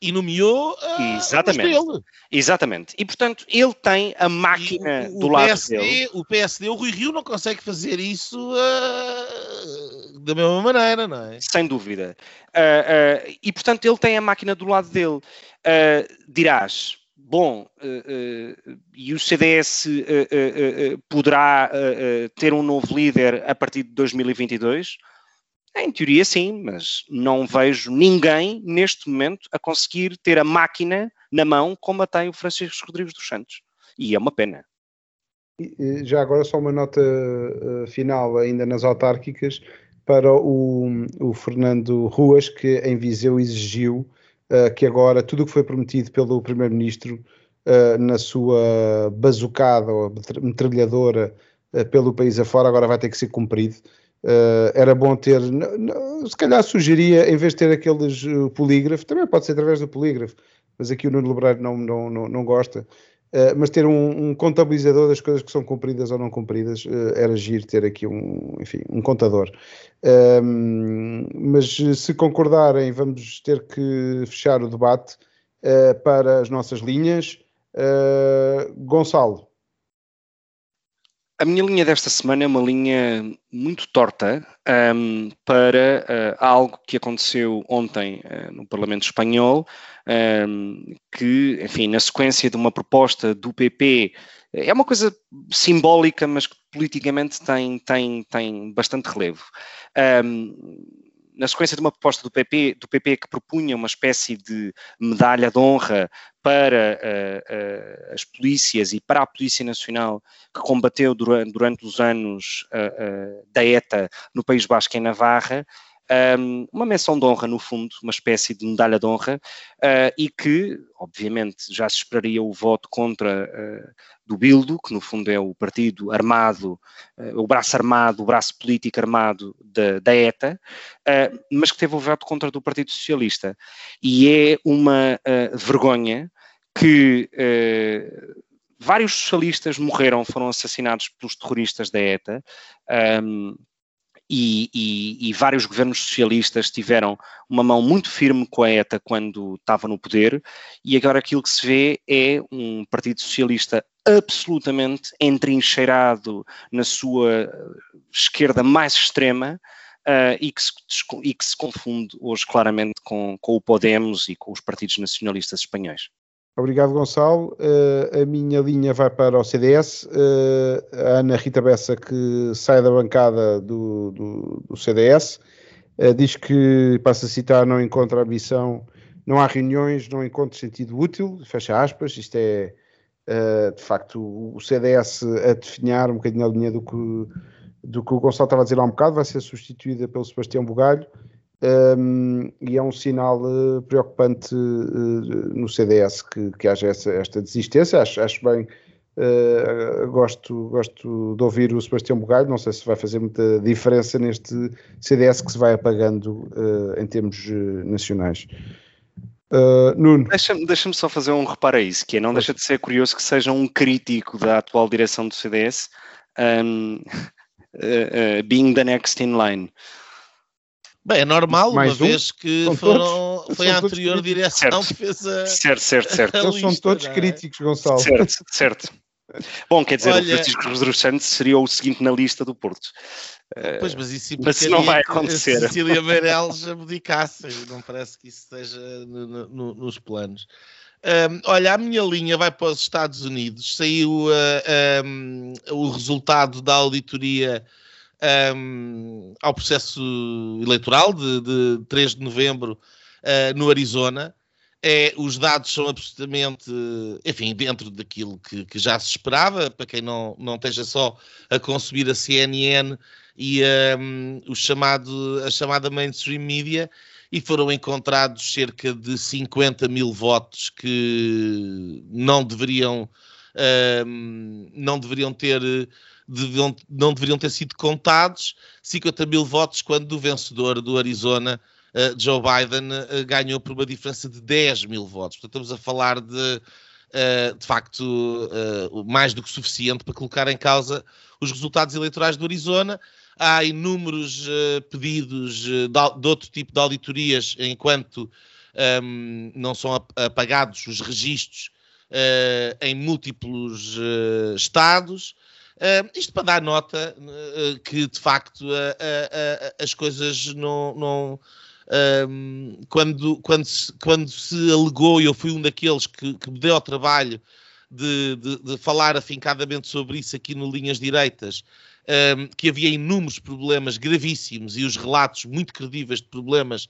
e nomeou uh, Exatamente. Dele. Exatamente. E, portanto, ele tem a máquina o, o do lado PSD, dele. O PSD, o Rui Rio não consegue fazer isso uh, da mesma maneira, não é? Sem dúvida. Uh, e, portanto, ele tem a máquina do lado dele. dirás, bom, e o CDS poderá ter um novo líder a partir de 2022? Em teoria, sim, mas não vejo ninguém neste momento a conseguir ter a máquina na mão como a tem o Francisco Rodrigues dos Santos. E é uma pena. Já agora, só uma nota uh, final, ainda nas autárquicas, para o, o Fernando Ruas, que em Viseu exigiu uh, que agora tudo o que foi prometido pelo Primeiro-Ministro uh, na sua bazucada ou metralhadora pelo país afora, agora vai ter que ser cumprido. Uh, era bom ter, se calhar sugeria, em vez de ter aqueles uh, polígrafo, também pode ser através do polígrafo, mas aqui o Nuno Lebreiro não, não, não, não gosta, uh, mas ter um, um, contabilizador das coisas que são cumpridas ou não cumpridas, era agir ter aqui um, enfim, um contador. Ehm, mas se concordarem, vamos ter que fechar o debate para as nossas linhas. Gonçalo. A minha linha desta semana é uma linha muito torta um, para uh, algo que aconteceu ontem uh, no Parlamento Espanhol, um, que, enfim, na sequência de uma proposta do PP, é uma coisa simbólica, mas que politicamente tem, tem, tem bastante relevo. Um, na sequência de uma proposta do PP, do PP que propunha uma espécie de medalha de honra para uh, uh, as polícias e para a Polícia Nacional que combateu durante, durante os anos uh, da ETA no País Basco e em Navarra, um, uma menção de honra, no fundo, uma espécie de medalha de honra, uh, e que, obviamente, já se esperaria o voto contra uh, do Bildo, que no fundo é o partido armado, uh, o braço armado, o braço político armado da, da ETA, mas que teve o voto contra do Partido Socialista. E é uma vergonha que vários socialistas morreram, foram assassinados pelos terroristas da ETA. Um, e, e, e, vários governos socialistas tiveram uma mão muito firme com a ETA quando estava no poder, e agora aquilo que se vê é um Partido Socialista absolutamente entrincheirado na sua esquerda mais extrema. Uh, e, que se, e, que se, confunde hoje claramente com, com o Podemos e com os partidos nacionalistas espanhóis. Obrigado, Gonçalo. Uh, a minha linha vai para o CDS. Uh, eh, a Ana Rita Bessa, que sai da bancada do, do, do CDS, uh, eh, diz que, passa a citar, não encontra ambição, não há reuniões, não encontra sentido útil, fecha aspas. Isto é, de facto, o CDS a definhar um bocadinho a linha do que, do que o Gonçalo estava a dizer há um bocado, vai ser substituída pelo Sebastião Bugalho. Um, e é um sinal uh, preocupante uh, no CDS que, que haja essa, esta desistência. Acho, acho bem, uh, gosto, gosto de ouvir o Sebastião Bugalho. Não sei se vai fazer muita diferença neste CDS que se vai apagando em termos nacionais. Nuno. Deixa-me deixa só fazer um reparo a isso, que é, não deixa de ser curioso que seja um crítico da atual direção do CDS um, being the next in line. Bem, é normal, Mais uma um? vez que foram, foi a anterior direção que fez a. Certo, certo, certo. Eles são todos é? críticos, Gonçalo. Certo, certo. Bom, quer dizer, Olha, o Francisco Rodrigues Santos seria o seguinte na lista do Porto. Pois, mas isso mas não vai acontecer. Se Cecília Meirelles abdicasse, não parece que isso esteja no, no, nos planos. Um, olha, a minha linha vai para os Estados Unidos. Saiu uh, um, o resultado da auditoria um, ao processo eleitoral de, de 3 de novembro uh, no Arizona. É, os dados são absolutamente, enfim, dentro daquilo que, que, já se esperava, para quem não, não esteja só a consumir a CNN e um, o chamado, a chamada mainstream media, e foram encontrados cerca de 50 mil votos que não deveriam, não deveriam ter não deveriam ter sido contados 50 mil votos quando o vencedor do Arizona, uh, Joe Biden, uh, ganhou por uma diferença de 10 mil votos. Portanto, estamos a falar de, uh, de facto, mais do que suficiente para colocar em causa os resultados eleitorais do Arizona. Há inúmeros pedidos de, de, outro tipo de auditorias enquanto um, não são apagados os registros em múltiplos estados. Uh, isto para dar nota uh, que, de facto, uh, as coisas não. não quando, quando, se, quando se alegou, e eu fui um daqueles que, que me deu ao trabalho de, de, de, falar afincadamente sobre isso aqui no Linhas Direitas, que havia inúmeros problemas gravíssimos e os relatos muito credíveis de problemas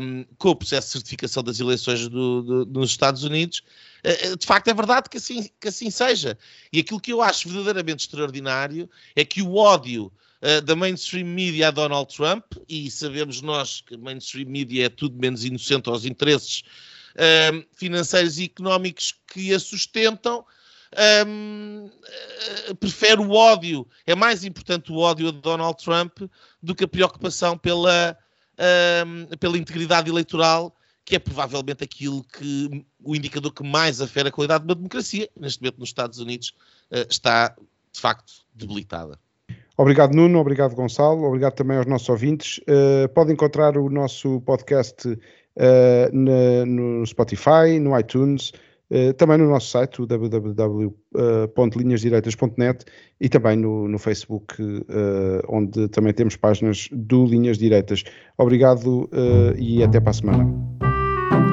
um, com o processo de certificação das eleições do, do, nos Estados Unidos, uh, de facto é verdade que assim, que assim seja. E aquilo que eu acho verdadeiramente extraordinário é que o ódio uh, da mainstream media a Donald Trump, e sabemos nós que mainstream media é tudo menos inocente aos interesses uh, financeiros e económicos que a sustentam, um, uh, prefere o ódio. É mais importante o ódio a Donald Trump do que a preocupação pela pela integridade eleitoral, que é provavelmente aquilo que o indicador que mais afere a qualidade de uma democracia, neste momento nos Estados Unidos, uh, está de facto debilitada. Obrigado, Nuno. Obrigado, Gonçalo. Obrigado também aos nossos ouvintes. Uh, podem encontrar o nosso podcast uh, na, no Spotify, no iTunes, Uh, também no nosso site, www.linhasdireitas.net e também no, no Facebook, onde também temos páginas do Linhas Direitas. Obrigado e até para a semana.